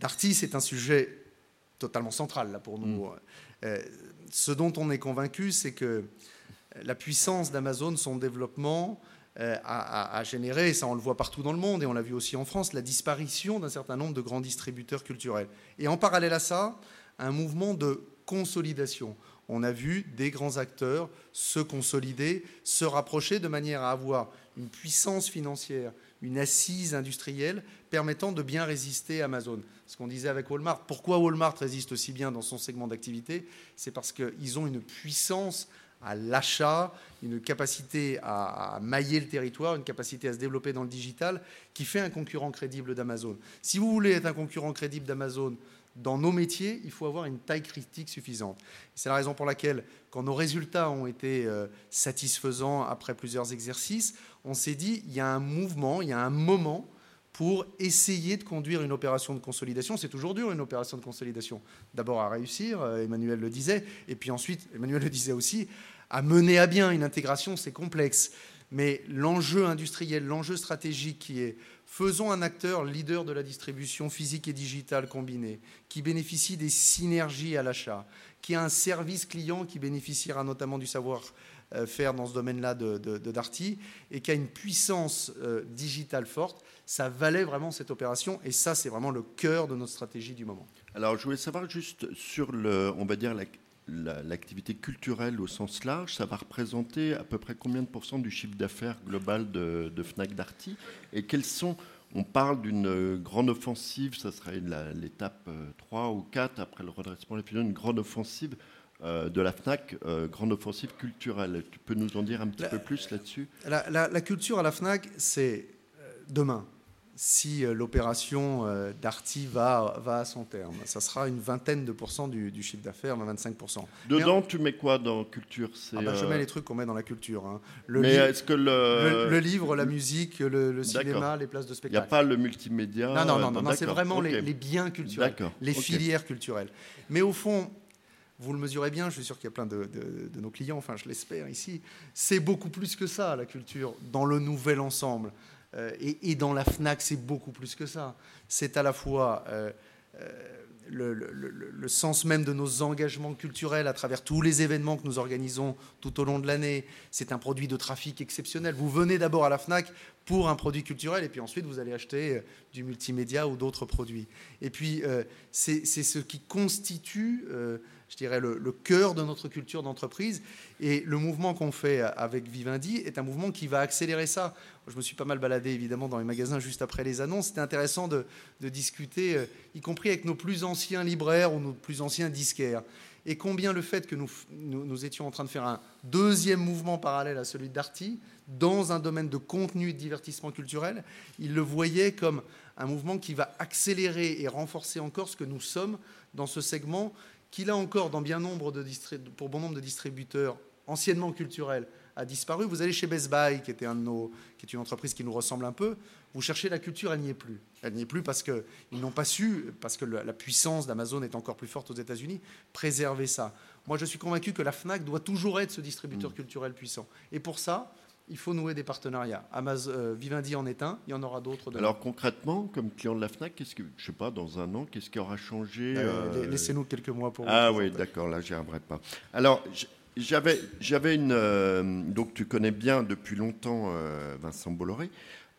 Darty, c'est un sujet totalement central là pour nous. Mm. ce dont on est convaincu, c'est que la puissance d'Amazon, son développement, euh, a, généré, et ça on le voit partout dans le monde, et on l'a vu aussi en France, la disparition d'un certain nombre de grands distributeurs culturels. Et en parallèle à ça, un mouvement de consolidation. On a vu des grands acteurs se consolider, se rapprocher de manière à avoir une puissance financière, une assise industrielle permettant de bien résister à Amazon. Ce qu'on disait avec Walmart, pourquoi Walmart résiste aussi bien dans son segment d'activité C'est parce qu'ils ont une puissance à l'achat, une capacité à, mailler le territoire, une capacité à se développer dans le digital, qui fait un concurrent crédible d'Amazon. Si vous voulez être un concurrent crédible d'Amazon dans nos métiers, il faut avoir une taille critique suffisante. C'est la raison pour laquelle, quand nos résultats ont été euh, satisfaisants après plusieurs exercices, on s'est dit, il y a un mouvement, il y a un moment pour essayer de conduire une opération de consolidation. C'est toujours dur une opération de consolidation. D'abord à réussir, euh, Emmanuel le disait, et puis ensuite, Emmanuel le disait aussi, à mener à bien une intégration, c'est complexe. Mais l'enjeu industriel, l'enjeu stratégique qui est faisons un acteur leader de la distribution physique et digitale combinée, qui bénéficie des synergies à l'achat, qui a un service client qui bénéficiera notamment du savoir-faire dans ce domaine-là de, Darty, et qui a une puissance euh, digitale forte, ça valait vraiment cette opération, et ça, c'est vraiment le cœur de notre stratégie du moment. Alors, je voulais savoir juste sur le, on va dire, la, l'activité culturelle au sens large, ça va représenter à peu près combien de pourcents du chiffre d'affaires global de, Fnac Darty Et quels sont, on parle d'une grande offensive, ça serait l'étape 3 euh, ou 4 après le redressement de une grande offensive euh, de la FNAC, euh, grande offensive culturelle. Tu peux nous en dire un petit peu plus là-dessus? la, culture à la FNAC, c'est demain si euh, l'opération euh, Darty va, va à son terme. Ça sera une vingtaine de pourcents du, chiffre d'affaires, 25%. Dedans, tu mets quoi dans culture? Ah bah, Je mets euh, les trucs qu'on met dans la culture. Hein. Le, Mais est-ce que le... Le, livre, la musique, le, cinéma, les places de spectacle. Il n'y a pas le multimédia Non, non, non, non, c'est vraiment les, biens culturels, les filières culturelles. Mais au fond, vous le mesurez bien, je suis sûr qu'il y a plein de, de, nos clients, enfin je l'espère ici, c'est beaucoup plus que ça, la culture, dans le nouvel ensemble. Euh, et, dans la FNAC, c'est beaucoup plus que ça. C'est à la fois euh, euh, le, sens même de nos engagements culturels à travers tous les événements que nous organisons tout au long de l'année. C'est un produit de trafic exceptionnel. Vous venez d'abord à la FNAC pour un produit culturel et puis ensuite vous allez acheter du multimédia ou d'autres produits. Et puis c'est ce qui constitue je dirais, le, cœur de notre culture d'entreprise. Et le mouvement qu'on fait avec Vivendi est un mouvement qui va accélérer ça. Je me suis pas mal baladé, évidemment, dans les magasins juste après les annonces. C'était intéressant de, discuter, euh, y compris avec nos plus anciens libraires ou nos plus anciens disquaires. Et combien le fait que nous, nous, étions en train de faire un deuxième mouvement parallèle à celui d'Arty, dans un domaine de contenu et de divertissement culturel, ils le voyaient comme un mouvement qui va accélérer et renforcer encore ce que nous sommes dans ce segment qui là encore, dans bien nombre de pour bon nombre de distributeurs anciennement culturels, a disparu. Vous allez chez Best Buy, qui, était un de nos, qui est une entreprise qui nous ressemble un peu, vous cherchez la culture, elle n'y est plus. Elle n'y est plus parce qu'ils n'ont pas su, parce que la puissance d'Amazon est encore plus forte aux États-Unis, préserver ça. Moi, je suis convaincu que la FNAC doit toujours être ce distributeur mm. culturel puissant. Et pour ça, il faut nouer des partenariats. Amazon, euh, Vivendi en est un, il y en aura d'autres. Alors concrètement, comme client de la FNAC, qu'est-ce que, je sais pas, dans un an, qu'est-ce qui aura changé euh, euh, Laissez-nous quelques mois pour. Ah oui, d'accord, là, j'y arriverai pas. Alors, j'avais, j'avais une. donc, tu connais bien depuis longtemps Vincent Bolloré.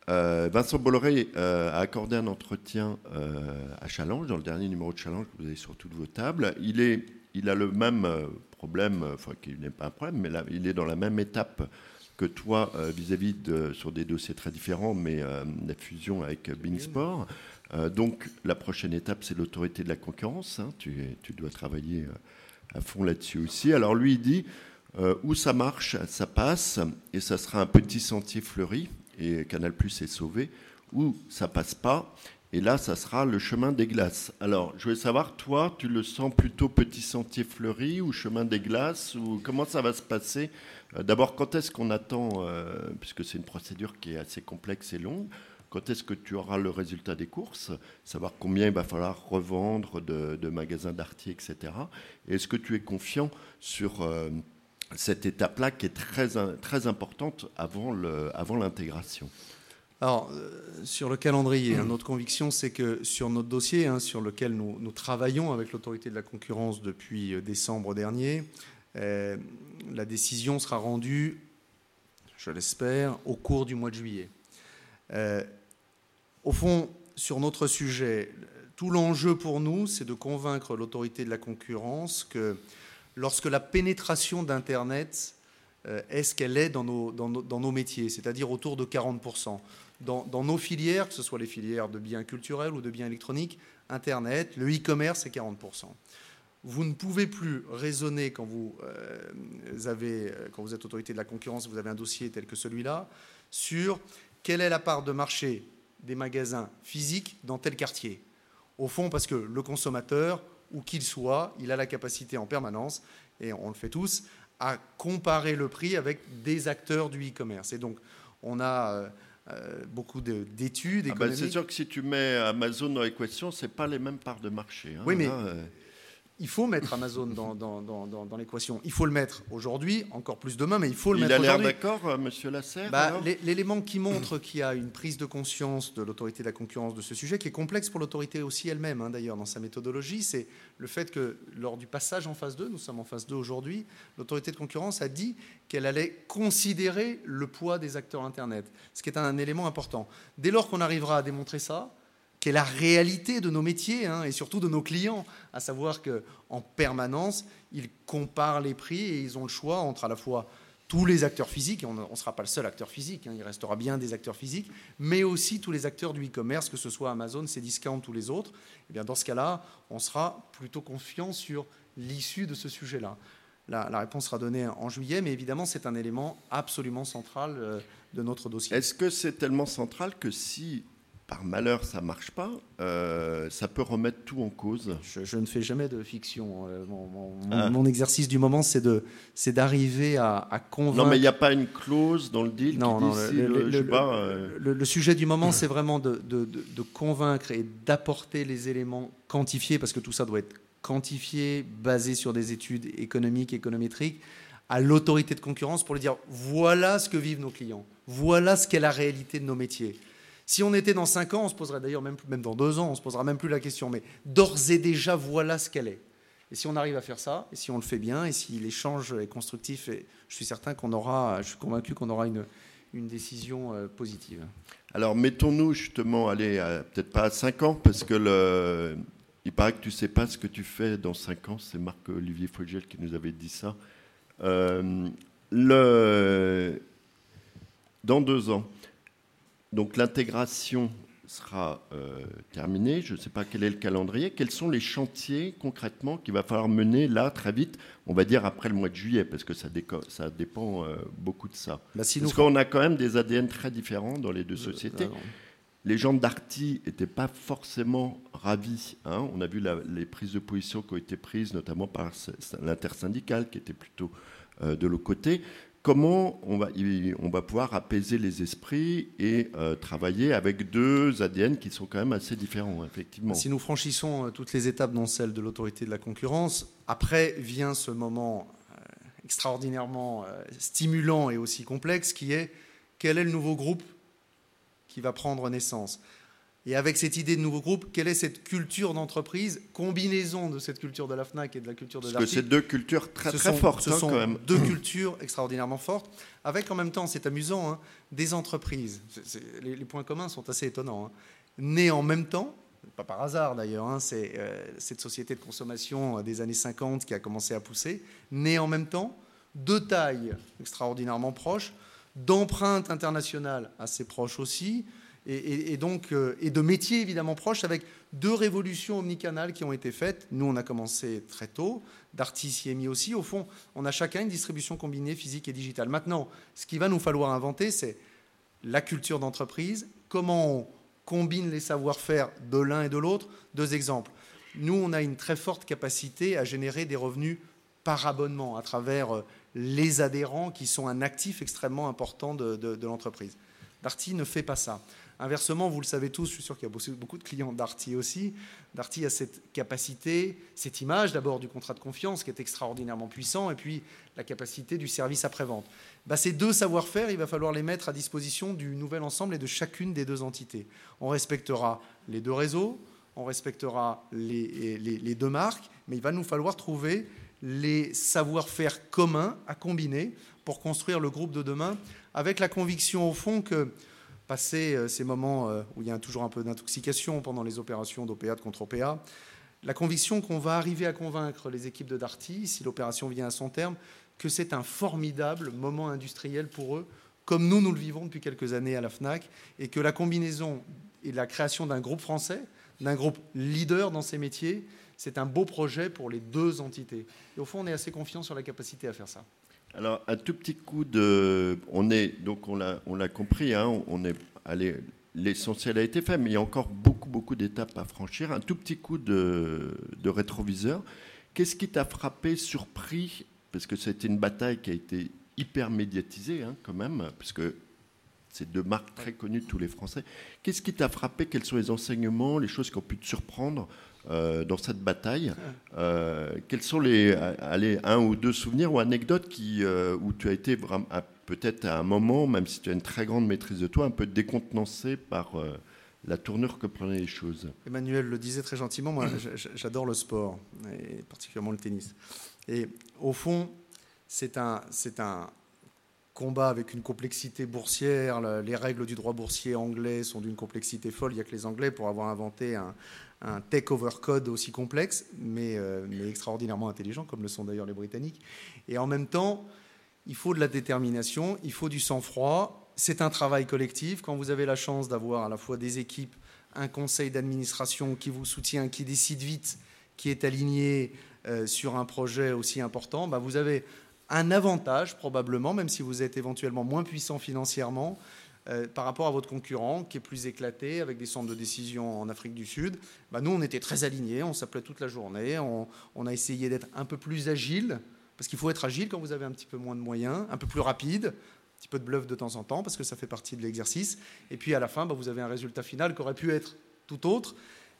Vincent Bolloré a accordé un entretien à Challenge, dans le dernier numéro de Challenge que vous avez sur toutes vos tables. Il, est, il a le même problème, enfin, qui n'est pas un problème, mais là, il est dans la même étape que toi euh, vis-à-vis de sur des dossiers très différents, mais euh, la fusion avec Bing Sport. Euh, donc la prochaine étape, c'est l'autorité de la concurrence. Hein. tu, tu, dois travailler à fond là-dessus aussi. Alors lui, il dit où ça marche, ça passe, et ça sera un petit sentier fleuri, et Canal Plus est sauvé. Où ça passe pas, Et là, ça sera le chemin des glaces. Alors, je voulais savoir, toi, tu le sens plutôt petit sentier fleuri ou chemin des glaces ou comment ça va se passer? Euh, D'abord, quand est-ce qu'on attend, euh, puisque c'est une procédure qui est assez complexe et longue, quand est-ce que tu auras le résultat des courses? Savoir combien il va falloir revendre de, magasins d'arty, etc. est-ce que tu es confiant sur euh, cette étape-là qui est très, très importante avant l'intégration? Alors, euh, sur le calendrier, hein, notre conviction, c'est que sur notre dossier, hein, sur lequel nous, travaillons avec l'autorité de la concurrence depuis euh, décembre dernier, euh, la décision sera rendue, je l'espère, au cours du mois de juillet. au fond, sur notre sujet, tout l'enjeu pour nous, c'est de convaincre l'autorité de la concurrence que lorsque la pénétration d'Internet est ce qu'elle est dans nos, dans nos métiers, c'est-à-dire autour de 40% dans, nos filières, que ce soit les filières de biens culturels ou de biens électroniques, Internet, le e-commerce, c'est 40%. Vous ne pouvez plus raisonner quand vous, euh, euh, quand vous êtes autorité de la concurrence, vous avez un dossier tel que celui-là, sur quelle est la part de marché des magasins physiques dans tel quartier. Au fond, parce que le consommateur, où qu'il soit, il a la capacité en permanence, et on le fait tous, à comparer le prix avec des acteurs du e-commerce. Et donc, on a euh, beaucoup d'études ah bah, c'est sûr que si tu mets Amazon dans l'équation, ce pas les mêmes parts de marché. Hein, oui, mais euh, il faut mettre Amazon dans, dans, dans, l'équation. Il faut le mettre aujourd'hui, encore plus demain, mais il faut le mettre aujourd'hui. Il a l'air d'accord, euh, Monsieur Lasserre bah, L'élément qui montre qu'il y a une prise de conscience de l'autorité de la concurrence de ce sujet, qui est complexe pour l'autorité aussi elle-même, hein, d'ailleurs, dans sa méthodologie, c'est le fait que lors du passage en phase 2, nous sommes en phase 2 aujourd'hui, l'autorité de concurrence a dit qu'elle allait considérer le poids des acteurs Internet, ce qui est un élément important. Dès lors qu'on arrivera à démontrer ça, qui est la réalité de nos métiers hein, et surtout de nos clients, à savoir qu'en permanence, ils comparent les prix et ils ont le choix entre à la fois tous les acteurs physiques, on ne sera pas le seul acteur physique, hein, il restera bien des acteurs physiques, mais aussi tous les acteurs du e-commerce, que ce soit Amazon, Cdiscount ou les autres. Et eh bien dans ce cas-là, on sera plutôt confiant sur l'issue de ce sujet-là. La, la, réponse sera donnée en juillet, mais évidemment, c'est un élément absolument central euh, de notre dossier. Est-ce que c'est tellement central que si par malheur ça marche pas, euh, ça peut remettre tout en cause. Je, ne fais jamais de fiction. Euh, ah. mon, exercice du moment, c'est de, c'est d'arriver à, convaincre. Non, mais il n'y a pas une clause dans le deal non, qui non, dit le, le, euh, le, sujet du moment, c'est vraiment de, de, de, convaincre et d'apporter les éléments quantifiés, parce que tout ça doit être quantifié, basé sur des études économiques, économétriques, à l'autorité de concurrence pour lui dire voilà ce que vivent nos clients, voilà ce qu'est la réalité de nos métiers. Si on était dans 5 ans, on se poserait d'ailleurs même, même dans 2 ans, on se posera même plus la question. Mais d'ores et déjà, voilà ce qu'elle est. Et si on arrive à faire ça, et si on le fait bien, et si l'échange est constructif, je suis certain qu'on aura, je suis convaincu qu'on aura une, une décision euh, positive. Alors mettons-nous justement, allez, peut-être pas à 5 ans, parce que il paraît que tu ne sais pas ce que tu fais dans 5 ans. C'est Marc-Olivier Fogel qui nous avait dit ça. Euh, le, dans 2 ans, donc l'intégration sera euh, terminée. Je ne sais pas quel est le calendrier. Quels sont les chantiers concrètement qu'il va falloir mener là très vite On va dire après le mois de juillet, parce que ça, ça dépend euh, beaucoup de ça. Bah, parce qu'on a quand même des ADN très différents dans les deux euh, sociétés. les gens d'Arty n'étaient pas forcément ravis. Hein. On a vu les prises de position qui ont été prises, notamment par l'intersyndicale, qui était plutôt de l'autre côté comment on va, pouvoir apaiser les esprits et euh, travailler avec deux ADN qui sont quand même assez différents, effectivement. Si nous franchissons euh, toutes les étapes, dont celle de l'autorité de la concurrence, après vient ce moment euh, extraordinairement stimulant et aussi complexe qui est quel est le nouveau groupe qui va prendre naissance? Et avec cette idée de nouveau groupe, quelle est cette culture d'entreprise, combinaison de cette culture de la FNAC et de la culture de Parce que c'est deux cultures très très fortes. Ce hein, sont quand même. deux cultures extraordinairement fortes, avec en même temps, c'est amusant, hein, des entreprises. les, points communs sont assez étonnants. Hein, nées en même temps, pas par hasard d'ailleurs, c'est euh, cette société de consommation des années 50 qui a commencé à pousser, nées en même temps, de taille extraordinairement proche, d'empreinte internationale assez proche aussi, et, donc, euh, et de métiers évidemment proches, avec deux révolutions omnicanales qui ont été faites. Nous, on a commencé très tôt, Darty s'y est mis aussi. Au fond, on a chacun une distribution combinée physique et digitale. Maintenant, ce qu'il va nous falloir inventer, c'est la culture d'entreprise, comment combine les savoir-faire de l'un et de l'autre. Deux exemples. Nous, on a une très forte capacité à générer des revenus par abonnement à travers euh, les adhérents qui sont un actif extrêmement important de, l'entreprise. Darty ne fait pas ça. Inversement, vous le savez tous, je suis sûr qu'il y a beaucoup de clients Darty aussi. Darty a cette capacité, cette image d'abord du contrat de confiance qui est extraordinairement puissant, et puis la capacité du service après-vente. Bah, ces deux savoir-faire, il va falloir les mettre à disposition du nouvel ensemble et de chacune des deux entités. On respectera les deux réseaux, on respectera les, les deux marques, mais il va nous falloir trouver les savoir-faire communs à combiner pour construire le groupe de demain, avec la conviction au fond que, passer euh, ces moments euh, où il y a toujours un peu d'intoxication pendant les opérations d'OPA, contre-OPA, la conviction qu'on va arriver à convaincre les équipes de Darty, si l'opération vient à son terme, que c'est un formidable moment industriel pour eux, comme nous, nous le vivons depuis quelques années à la FNAC, et que la combinaison et la création d'un groupe français, d'un groupe leader dans ces métiers, c'est un beau projet pour les deux entités. Et au fond, on est assez confiant sur la capacité à faire ça. Alors, un tout petit coup de. On est, donc, on l'a compris, hein, on est allé. L'essentiel a été fait, mais il y a encore beaucoup, beaucoup d'étapes à franchir. Un tout petit coup de, rétroviseur. Qu'est-ce qui t'a frappé, surpris? Parce que c'était une bataille qui a été hyper médiatisée, hein, quand même, parce que c'est deux marques très connues de tous les Français. Qu'est-ce qui t'a frappé? Quels sont les enseignements, les choses qui ont pu te surprendre? Euh, dans cette bataille. Euh, quels sont les, allez, un ou deux souvenirs ou anecdotes qui, euh, où tu as été peut-être à un moment, même si tu as une très grande maîtrise de toi, un peu décontenancé par la tournure que prenaient les choses? Emmanuel le disait très gentiment, moi j'adore le sport, et particulièrement le tennis. Et au fond, c'est un, c'est un combat avec une complexité boursière. Les règles du droit boursier anglais sont d'une complexité folle. Il n'y a que les Anglais pour avoir inventé un, un take-over code aussi complexe, euh, mais, extraordinairement intelligent, comme le sont d'ailleurs les Britanniques. Et en même temps, il faut de la détermination, il faut du sang-froid. C'est un travail collectif. Quand vous avez la chance d'avoir à la fois des équipes, un conseil d'administration qui vous soutient, qui décide vite, qui est aligné euh, sur un projet aussi important, bah vous avez un avantage probablement, même si vous êtes éventuellement moins puissant financièrement, euh, par rapport à votre concurrent qui est plus éclaté avec des centres de décision en Afrique du Sud. Bah, nous, on était très alignés, on s'appelait toute la journée, on, a essayé d'être un peu plus agile, parce qu'il faut être agile quand vous avez un petit peu moins de moyens, un peu plus rapide, un petit peu de bluff de temps en temps, parce que ça fait partie de l'exercice. Et puis à la fin, bah, vous avez un résultat final qui aurait pu être tout autre,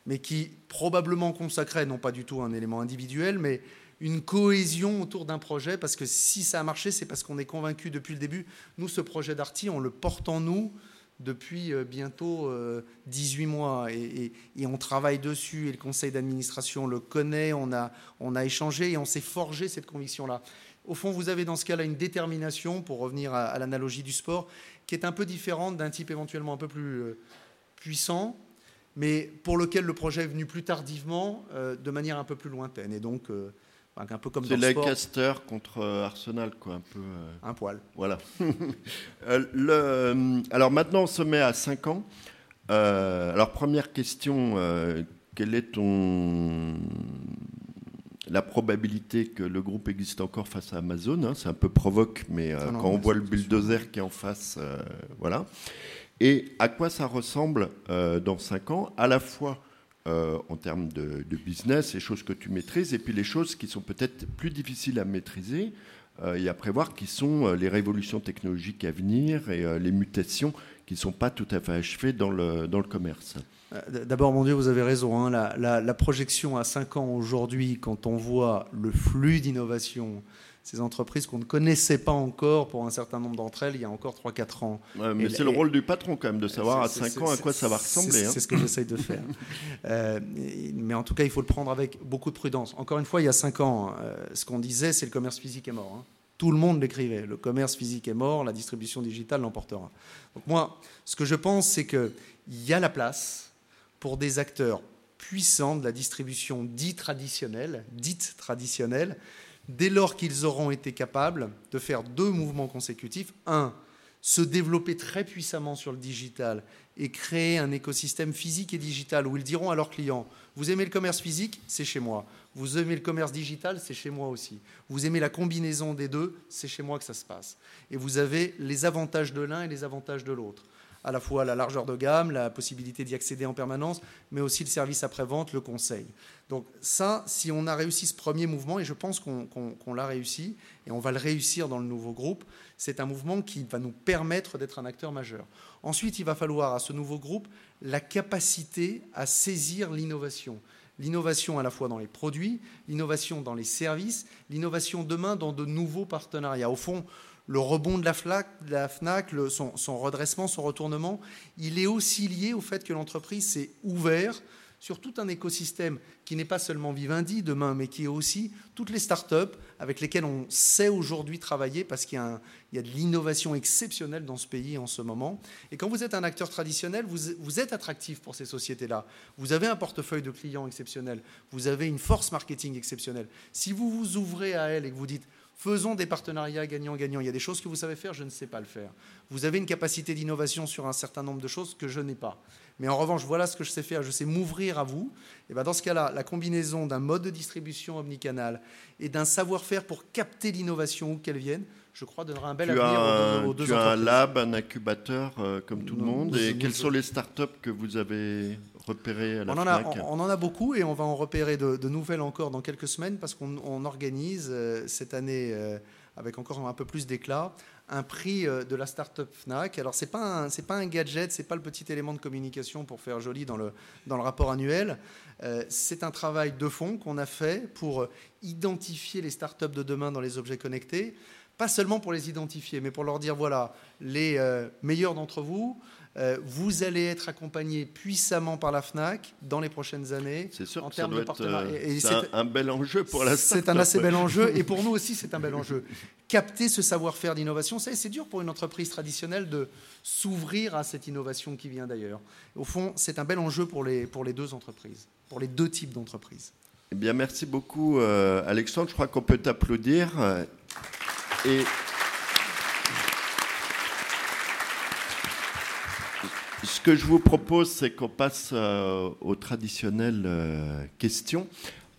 mais qui probablement consacrait non pas du tout un élément individuel, mais une cohésion autour d'un projet, parce que si ça a marché, c'est parce qu'on est convaincu depuis le début. Nous, ce projet d'Arty, on le porte en nous depuis euh, bientôt 18 euh, mois et, on travaille dessus et le conseil d'administration le connaît, on a, on a échangé et on s'est forgé cette conviction-là. Au fond, vous avez dans ce cas-là une détermination, pour revenir à, l'analogie du sport, qui est un peu différente d'un type éventuellement un peu plus euh, puissant, mais pour lequel le projet est venu plus tardivement, de manière un peu plus lointaine. Et donc, un peu comme C'est Leicester contre euh, Arsenal, quoi, un peu. Euh, un poil. Voilà. Euh, le, alors maintenant, on se met à 5 ans. alors première question, quelle est ton la probabilité que le groupe existe encore face à Amazon hein? C'est un peu provoque, mais quand on voit le bulldozer qui est en face, voilà. Et à quoi ça ressemble dans 5 ans? À la fois euh, en termes de, business, les choses que tu maîtrises, et puis les choses qui sont peut-être plus difficiles à maîtriser euh, et à prévoir, qui sont euh, les révolutions technologiques à venir et les mutations qui ne sont pas tout à fait achevées dans le, dans le commerce. D'abord, mon Dieu, vous avez raison. Hein, la, la, la, projection à 5 ans aujourd'hui, quand on voit le flux d'innovation, ces entreprises qu'on ne connaissait pas encore pour un certain nombre d'entre elles il y a encore 3-4 ans. mais c'est le rôle du patron quand même de savoir à 5 ans à quoi ça va ressembler. Hein. C'est ce que j'essaye de faire. Euh, mais en tout cas, il faut le prendre avec beaucoup de prudence. Encore une fois, il y a 5 ans, euh, ce qu'on disait, c'est le commerce physique est mort. Hein. Tout le monde l'écrivait. Le commerce physique est mort, la distribution digitale l'emportera. Donc moi, ce que je pense, c'est qu'il y a la place pour des acteurs puissants de la distribution dite traditionnelle, dite traditionnelle, dès lors qu'ils auront été capables de faire deux mouvements consécutifs. Un, se développer très puissamment sur le digital et créer un écosystème physique et digital où ils diront à leurs clients, vous aimez le commerce physique, c'est chez moi. Vous aimez le commerce digital, c'est chez moi aussi. Vous aimez la combinaison des deux, c'est chez moi que ça se passe. Et vous avez les avantages de l'un et les avantages de l'autre. À la fois la largeur de gamme, la possibilité d'y accéder en permanence, mais aussi le service après-vente, le conseil. Donc ça, si on a réussi ce premier mouvement, et je pense qu'on l'a réussi, et on va le réussir dans le nouveau groupe, c'est un mouvement qui va nous permettre d'être un acteur majeur. Ensuite, il va falloir à ce nouveau groupe la capacité à saisir l'innovation. L'innovation à la fois dans les produits, l'innovation dans les services, l'innovation demain dans de nouveaux partenariats. Au fond, le rebond de la, FNAC, son, redressement, son retournement, il est aussi lié au fait que l'entreprise s'est ouverte sur tout un écosystème qui n'est pas seulement Vivendi demain, mais qui est aussi toutes les startups avec lesquelles on sait aujourd'hui travailler parce qu'il y, a de l'innovation exceptionnelle dans ce pays en ce moment. Et quand vous êtes un acteur traditionnel, vous, vous êtes attractif pour ces sociétés-là. Vous avez un portefeuille de clients exceptionnel, vous avez une force marketing exceptionnelle. Si vous vous ouvrez à elles et que vous dites Faisons des partenariats gagnant-gagnant. Il y a des choses que vous savez faire, je ne sais pas le faire. Vous avez une capacité d'innovation sur un certain nombre de choses que je n'ai pas. Mais en revanche, voilà ce que je sais faire, je sais m'ouvrir à vous. Et ben dans ce cas-là, la combinaison d'un mode de distribution omnicanal et d'un savoir-faire pour capter l'innovation où qu'elle vienne, je crois, donnera un bel tu avenir as, aux, deux Tu as un lab, un incubateur, euh, comme tout le monde. Et quelles sont les startups que vous avez à la on en, a, on, en a beaucoup et on va en repérer de, nouvelles encore dans quelques semaines parce qu'on organise euh, cette année, euh, avec encore un peu plus d'éclat, un prix de la startup Fnac. Alors c'est pas c'est pas un gadget, c'est pas le petit élément de communication pour faire joli dans le dans le rapport annuel. c'est un travail de fond qu'on a fait pour identifier les startups de demain dans les objets connectés pas seulement pour les identifier, mais pour leur dire, voilà, les euh, meilleurs d'entre vous, euh, vous allez être accompagnés puissamment par la FNAC dans les prochaines années. C'est sûr en que ça doit être euh, c'est un, bel enjeu pour la C'est un assez bel enjeu, et pour nous aussi, c'est un bel enjeu. Capter ce savoir-faire d'innovation, c'est dur pour une entreprise traditionnelle de s'ouvrir à cette innovation qui vient d'ailleurs. Au fond, c'est un bel enjeu pour les, pour les deux entreprises, pour les deux types d'entreprises. Eh bien, merci beaucoup, Alexandre. Je crois qu'on peut t'applaudir. Et que je vous propose, c'est qu'on passe euh, aux traditionnelles euh, questions,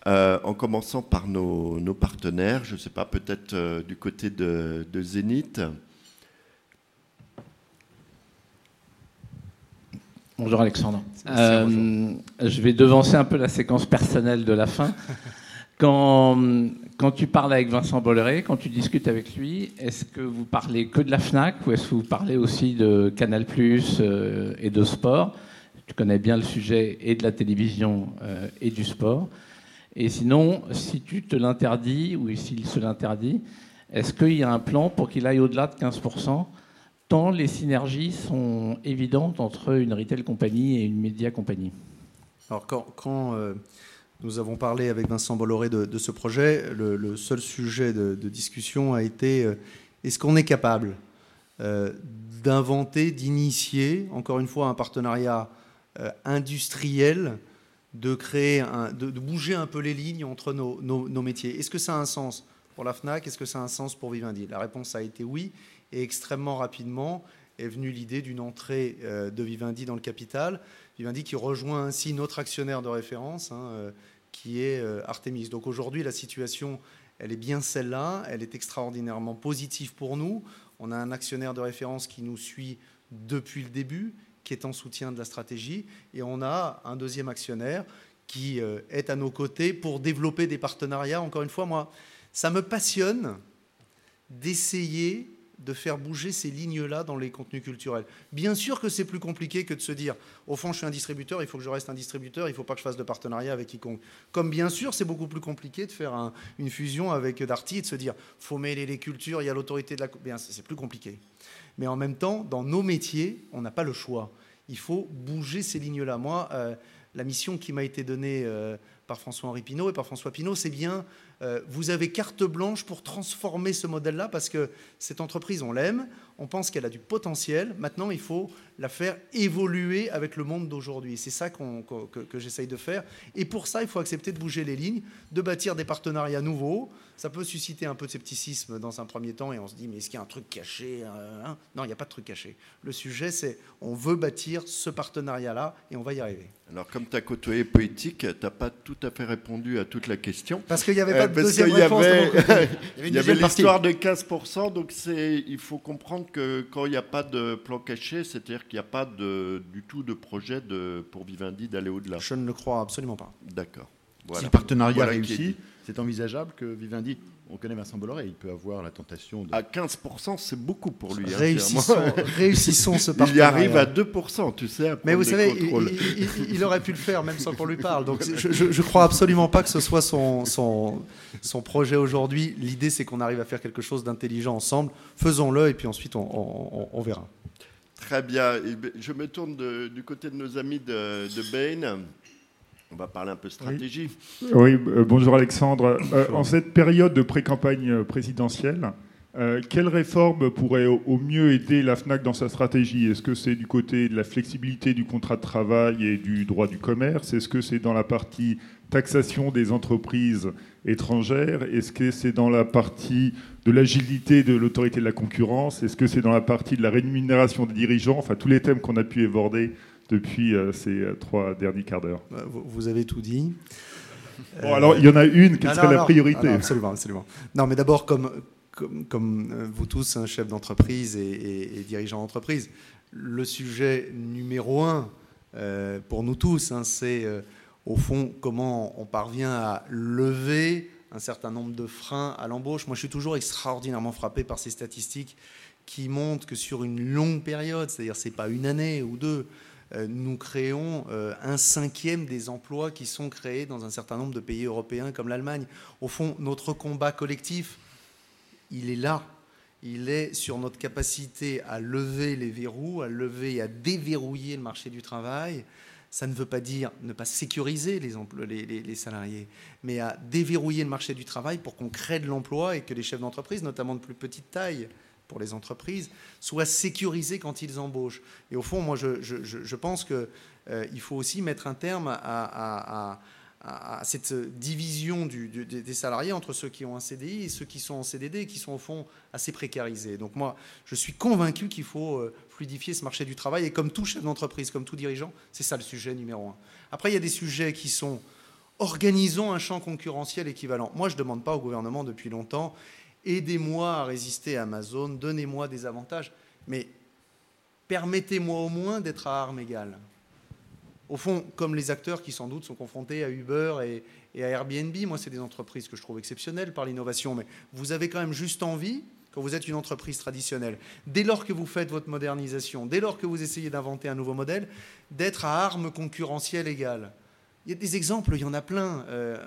euh, en commençant par nos, partenaires. Je ne sais pas, peut-être du côté de, de Zénith. Bonjour Alexandre. Je vais devancer un peu la séquence personnelle de la fin. Quand, quand tu parles avec Vincent Bolloré, quand tu discutes avec lui, est-ce que vous parlez que de la FNAC ou est-ce que vous parlez aussi de Canal euh, et de sport? Tu connais bien le sujet et de la télévision euh, et du sport. Et sinon, si tu te l'interdis ou s'il se l'interdit, est-ce qu'il y a un plan pour qu'il aille au-delà de 15% tant les synergies sont évidentes entre une retail compagnie et une média compagnie? Alors quand, quand euh, nous avons parlé avec Vincent Bolloré de, ce projet. Le, seul sujet de, discussion a été euh, est-ce qu'on est capable euh, d'inventer, d'initier, encore une fois, un partenariat euh, industriel, de bouger un peu les lignes entre nos, nos métiers? Est-ce que ça a un sens pour la FNAC Est-ce que ça a un sens pour Vivendi? La réponse a été oui, et extrêmement rapidement est venue l'idée d'une entrée de Vivendi dans le capital Vivendi qui rejoint ainsi notre actionnaire de référence, hein, euh, qui est euh, Artemis. Donc aujourd'hui, la situation, elle est bien celle-là, elle est extraordinairement positive pour nous. On a un actionnaire de référence qui nous suit depuis le début, qui est en soutien de la stratégie, et on a un deuxième actionnaire qui euh, est à nos côtés pour développer des partenariats. Encore une fois, moi, ça me passionne d'essayer de faire bouger ces lignes-là dans les contenus culturels. Bien sûr que c'est plus compliqué que de se dire, au fond, je suis un distributeur, il faut que je reste un distributeur, il ne faut pas que je fasse de partenariat avec quiconque. Comme bien sûr, c'est beaucoup plus compliqué de faire une fusion avec Darty et de se dire, faut mêler les cultures, il y a l'autorité de la... Bien, c'est plus compliqué. Mais en même temps, dans nos métiers, on n'a pas le choix. Il faut bouger ces lignes-là. Moi, euh, la mission qui m'a été donnée euh, par François-Henri Pinault et par François Pinault, c'est bien euh, vous avez carte blanche pour transformer ce modèle-là parce que cette entreprise, on l'aime, on pense qu'elle a du potentiel. Maintenant, il faut la faire évoluer avec le monde d'aujourd'hui. C'est ça que, j'essaye de faire. Et pour ça, il faut accepter de bouger les lignes, de bâtir des partenariats nouveaux, ça peut susciter un peu de scepticisme dans un premier temps et on se dit mais est-ce qu'il y a un truc caché hein? Non, il n'y a pas de truc caché. Le sujet c'est on veut bâtir ce partenariat-là et on va y arriver. Alors comme tu as côtoyé politique, tu n'as pas tout à fait répondu à toute la question. Parce qu'il n'y avait pas de deuxième réponse. il y avait l'histoire de 15%, donc il faut comprendre que quand il n'y a pas de plan caché, c'est-à-dire qu'il n'y a pas de, du tout de projet de, pour Vivendi d'aller au-delà. Je ne le crois absolument pas. D'accord. Si le partenariat réussit, c'est envisageable que Vivendi, on connaît Vincent Bolloré, il peut avoir la tentation de... À 15%, c'est beaucoup pour lui. Hein, réussissons, ce partenariat. Il y arrive à 2%, tu sais. Mais vous savez, il, aurait pu le faire même sans qu'on lui parle. Donc je ne crois absolument pas que ce soit son, son, son projet aujourd'hui. L'idée, c'est qu'on arrive à faire quelque chose d'intelligent ensemble. Faisons-le et puis ensuite, on, on, verra. Très bien. Je me tourne du côté de nos amis de, de Bain. On va parler un peu stratégie. Oui, euh, bonjour Alexandre. Euh, en cette période de pré-campagne présidentielle, euh, quelle réforme pourrait au, mieux aider la FNAC dans sa stratégie? Est-ce que c'est du côté de la flexibilité du contrat de travail et du droit du commerce? Est-ce que c'est dans la partie taxation des entreprises étrangères? Est-ce que c'est dans la partie de l'agilité de l'autorité de la concurrence? Est-ce que c'est dans la partie de la rémunération des dirigeants? Enfin, tous les thèmes qu'on a pu évoquer depuis euh, ces euh, trois derniers quarts d'heure bah, Vous avez tout dit. Bon, alors, il y en a une qui serait la priorité. absolument, absolument. Non, mais d'abord, comme, comme, euh, vous tous, un chef d'entreprise et, dirigeant d'entreprise, le sujet numéro un pour nous tous, hein, c'est au fond comment on parvient à lever un certain nombre de freins à l'embauche. Moi, je suis toujours extraordinairement frappé par ces statistiques qui montrent que sur une longue période, c'est-à-dire c'est pas une année ou deux, euh, nous créons euh, un cinquième des emplois qui sont créés dans un certain nombre de pays européens comme l'Allemagne. Au fond, notre combat collectif, il est là. Il est sur notre capacité à lever les verrous, à lever et à déverrouiller le marché du travail. Ça ne veut pas dire ne pas sécuriser les, les salariés, mais à déverrouiller le marché du travail pour qu'on crée de l'emploi et que les chefs d'entreprise, notamment de plus petite taille, pour les entreprises, soient sécurisés quand ils embauchent. Et au fond, moi, je, pense qu'il euh, faut aussi mettre un terme à, cette division des salariés entre ceux qui ont un CDI et ceux qui sont en CDD et qui sont au fond assez précarisés. Donc moi, je suis convaincu qu'il faut euh, fluidifier ce marché du travail. Et comme tout chef d'entreprise, comme tout dirigeant, c'est ça le sujet numéro un. Après, il y a des sujets qui sont organisons un champ concurrentiel équivalent. Moi, je ne demande pas au gouvernement depuis longtemps aidez-moi à résister à Amazon, donnez-moi des avantages, mais permettez-moi au moins d'être à armes égales. Au fond, comme les acteurs qui sans doute sont confrontés à Uber et, à Airbnb, moi c'est des entreprises que je trouve exceptionnelles par l'innovation, mais vous avez quand même juste envie, quand vous êtes une entreprise traditionnelle, dès lors que vous faites votre modernisation, dès lors que vous essayez d'inventer un nouveau modèle, d'être à armes concurrentielles égales. Il y a des exemples, il y en a plein. Euh,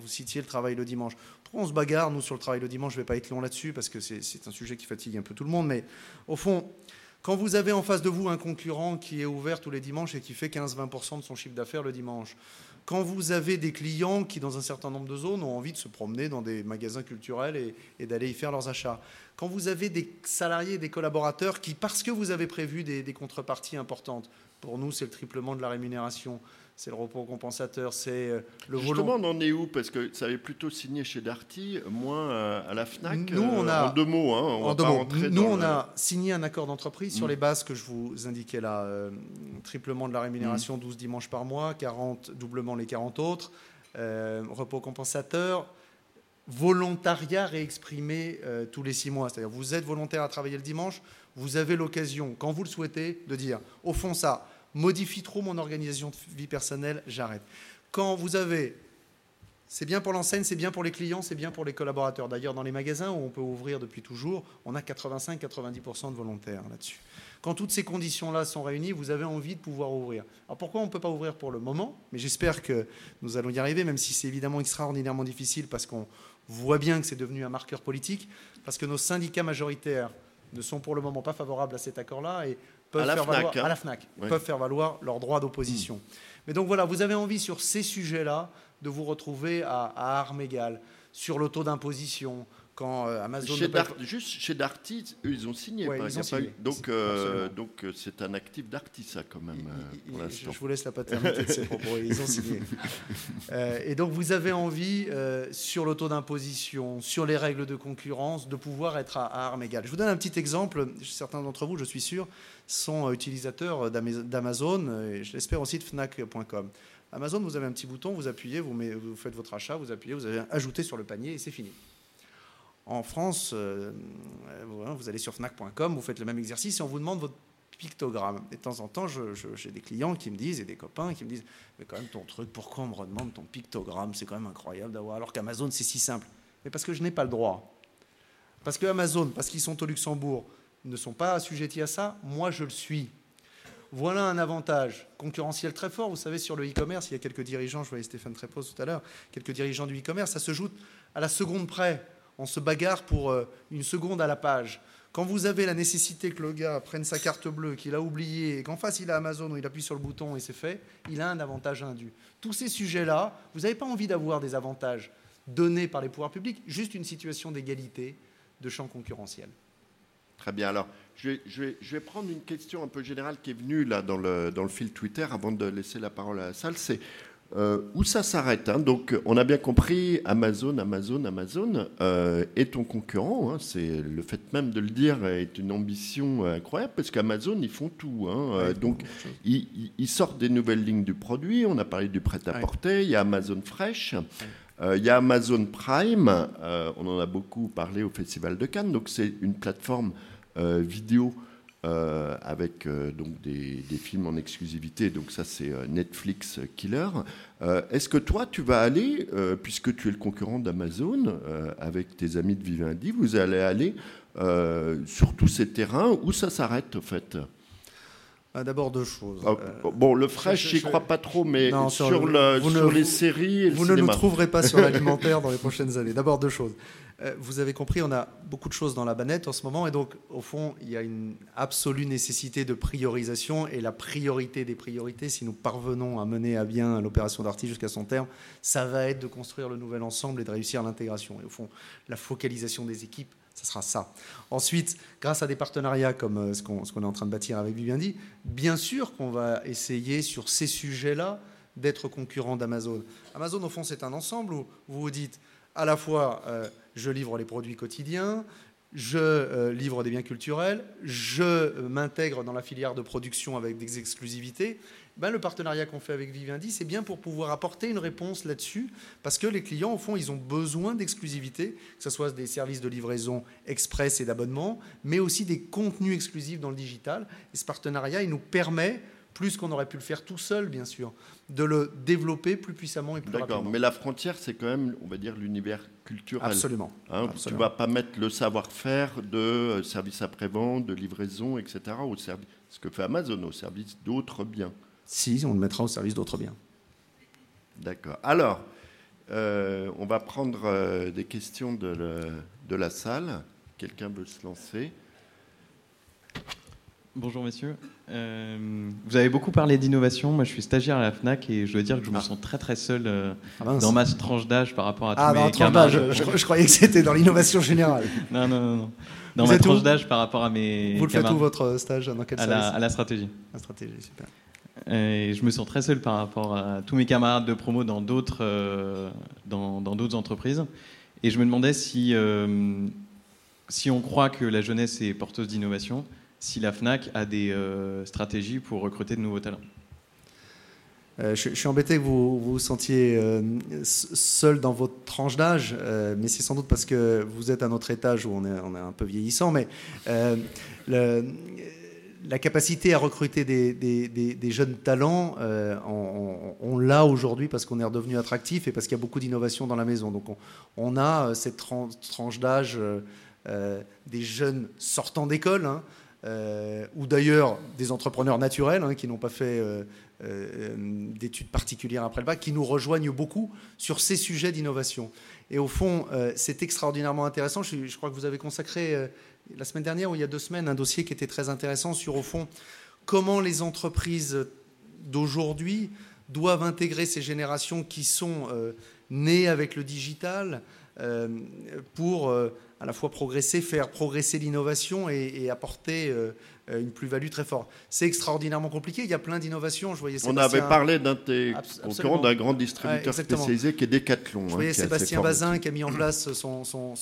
vous citiez le travail le dimanche. On se bagarre, nous, sur le travail le dimanche Je ne vais pas être long là-dessus parce que c'est un sujet qui fatigue un peu tout le monde. Mais au fond, quand vous avez en face de vous un concurrent qui est ouvert tous les dimanches et qui fait 15-20% de son chiffre d'affaires le dimanche, quand vous avez des clients qui, dans un certain nombre de zones, ont envie de se promener dans des magasins culturels et, d'aller y faire leurs achats, quand vous avez des salariés des collaborateurs qui, parce que vous avez prévu des contreparties importantes, pour nous c'est le triplement de la rémunération, c'est le repos compensateur, c'est euh, le Justement, on en est où? Parce que ça avait plutôt signé chez Darty, moins à la FNAC. Nous, on a, en deux mots, hein, on en deux mots. Nous, on a signé un accord d'entreprise sur mm. les bases que je vous indiquais là. Euh, triplement de la rémunération, 12 mm. dimanches par mois, 40, doublement les 40 autres, euh, repos compensateur, volontariat réexprimé tous les six mois. C'est-à-dire, vous êtes volontaire à travailler le dimanche, vous avez l'occasion, quand vous le souhaitez, de dire, au fond, ça modifie trop mon organisation de vie personnelle, j'arrête. Quand vous avez, c'est bien pour l'enseigne, c'est bien pour les clients, c'est bien pour les collaborateurs. D'ailleurs, dans les magasins où on peut ouvrir depuis toujours, on a 85-90% de volontaires là-dessus. Quand toutes ces conditions-là sont réunies, vous avez envie de pouvoir ouvrir. Alors pourquoi on ne peut pas ouvrir pour le moment? Mais j'espère que nous allons y arriver, même si c'est évidemment extraordinairement difficile parce qu'on voit bien que c'est devenu un marqueur politique, parce que nos syndicats majoritaires ne sont pour le moment pas favorables à cet accord-là et peuvent faire valoir, hein. à la FNAC, peuvent faire valoir leur droit d'opposition. Hmm. Mais donc voilà, vous avez envie sur ces sujets-là de vous retrouver à, armes égales, sur le taux d'imposition. Quand euh, Amazon. Chez juste chez Darty, eux, ils ont signé. ils ont signé. Donc, euh, donc euh, c'est un actif Darty, ça, quand même. je, vous laisse la paternité de ces propos. Ils ont signé. et donc, vous avez envie, sur le taux d'imposition, sur les règles de concurrence, de pouvoir être à, à armes égales. Je vous donne un petit exemple. Certains d'entre vous, je suis sûr, sont utilisateurs d'Amazon, et je l'espère aussi de Fnac.com. Amazon, vous avez un petit bouton, vous appuyez, vous, vous faites votre achat, vous appuyez, vous avez ajouté sur le panier et c'est fini. En France, euh, euh, vous allez sur fnac.com, vous faites le même exercice et on vous demande votre pictogramme. Et de temps en temps, j'ai des clients qui me disent, et des copains qui me disent, mais quand même ton truc, pourquoi on me redemande ton pictogramme? C'est quand même incroyable d'avoir, alors qu'Amazon, c'est si simple. Mais parce que je n'ai pas le droit. Parce que Amazon, parce qu'ils sont au Luxembourg, ne sont pas assujettis à ça, moi je le suis. Voilà un avantage concurrentiel très fort. Vous savez, sur le e-commerce, il y a quelques dirigeants, je voyais Stéphane Trépos tout à l'heure, quelques dirigeants du e-commerce, ça se joue à la seconde près on se bagarre pour euh, une seconde à la page. Quand vous avez la nécessité que le gars prenne sa carte bleue, qu'il a oublié, et qu'en face il a Amazon où il appuie sur le bouton et c'est fait, il a un avantage indu. Tous ces sujets-là, vous n'avez pas envie d'avoir des avantages donnés par les pouvoirs publics, juste une situation d'égalité de champ concurrentiel. Très bien. Alors, je vais, prendre une question un peu générale qui est venue là dans le, dans le fil Twitter avant de laisser la parole à la salle. C'est euh, où ça s'arrête. Hein? Donc, on a bien compris, Amazon, Amazon, Amazon euh, est ton concurrent. Hein. C'est le fait même de le dire est une ambition incroyable parce qu'Amazon ils font tout. Hein. Euh, donc, ils, sortent des nouvelles lignes du produit. On a parlé du prêt-à-porter. Il y a Amazon Fresh. il y a Amazon Prime. on en a beaucoup parlé au Festival de Cannes. Donc, c'est une plateforme vidéo euh, avec euh, donc des, films en exclusivité. Donc ça, c'est euh, Netflix Killer. Est-ce que toi, tu vas aller, puisque tu es le concurrent d'Amazon, avec tes amis de Vivendi, vous allez aller sur tous ces terrains où ça s'arrête, en fait? Ah, D'abord deux choses. Ah, bon, le fraîche, j'y crois pas trop, mais sur, le, sur les séries et Vous ne nous trouverez pas sur l'alimentaire dans les prochaines années. D'abord deux choses. Euh, vous avez compris, on a beaucoup de choses dans la banette en ce moment, et donc, au fond, il y a une absolue nécessité de priorisation, et la priorité des priorités, si nous parvenons à mener à bien l'opération d'Arty jusqu'à son terme, ça va être de construire le nouvel ensemble et de réussir l'intégration. Et au fond, la focalisation des équipes, ce sera ça. Ensuite, grâce à des partenariats comme euh, ce qu'on est en train de bâtir avec Vivendi, bien sûr qu'on va essayer sur ces sujets-là d'être concurrent d'Amazon. Amazon, au fond, c'est un ensemble où vous vous dites à la fois euh, je livre les produits quotidiens, je euh, livre des biens culturels, je euh, m'intègre dans la filière de production avec des exclusivités. Ben, le partenariat qu'on fait avec Vivendi, c'est bien pour pouvoir apporter une réponse là-dessus, parce que les clients, au fond, ils ont besoin d'exclusivité, que ce soit des services de livraison express et d'abonnement, mais aussi des contenus exclusifs dans le digital. Et ce partenariat, il nous permet plus qu'on aurait pu le faire tout seul, bien sûr, de le développer plus puissamment et plus rapidement. D'accord, mais la frontière, c'est quand même, on va dire, l'univers culturel. Absolument. Hein, tu ne vas pas mettre le savoir-faire de euh, service après-vente, de livraison, etc., au service, ce que fait Amazon, au service d'autres biens. Si, on le mettra au service d'autres biens. D'accord. Alors, euh, on va prendre euh, des questions de, de la salle. Quelqu'un veut se lancer? Bonjour messieurs. Euh, vous avez beaucoup parlé d'innovation. Moi, je suis stagiaire à la Fnac et je dois dire que je me ah. sens très très seul euh, ah, dans ma tranche d'âge par rapport à tous ah, mes camarades. Je, je, croyais que c'était dans l'innovation générale. non, non, non, non. Dans ma tranche d'âge par rapport à mes. Vous le faites où votre stage Dans quel à la, à la stratégie. La stratégie, super. Et je me sens très seul par rapport à tous mes camarades de promo dans d'autres euh, dans d'autres entreprises. Et je me demandais si si on croit que la jeunesse est porteuse d'innovation si la FNAC a des euh, stratégies pour recruter de nouveaux talents. Euh, je, suis embêté que vous vous, sentiez euh, seul dans votre tranche d'âge, mais c'est sans doute parce que vous êtes à notre étage où on est, un peu vieillissant. Mais la capacité à recruter des, des, jeunes talents, on, l'a aujourd'hui parce qu'on est redevenu attractif et parce qu'il y a beaucoup d'innovation dans la maison. Donc on, a cette tranche d'âge des jeunes sortant d'école. Hein, euh, ou d'ailleurs des entrepreneurs naturels hein, qui n'ont pas fait euh, euh, d'études particulières après le bac, qui nous rejoignent beaucoup sur ces sujets d'innovation. Et au fond, c'est extraordinairement intéressant. Je, crois que vous avez consacré la semaine dernière ou il y a deux semaines un dossier qui était très intéressant sur, au fond, comment les entreprises d'aujourd'hui doivent intégrer ces générations qui sont nées avec le digital, pour à la fois progresser, faire progresser l'innovation et, apporter une plus-value très forte. C'est extraordinairement compliqué. Il y a plein d'innovations. Je voyais On avait parlé d'un concurrent d'un grand distributeur spécialisé qui est Decathlon. Je voyais hein, Sébastien Bazin qui a mis en place son,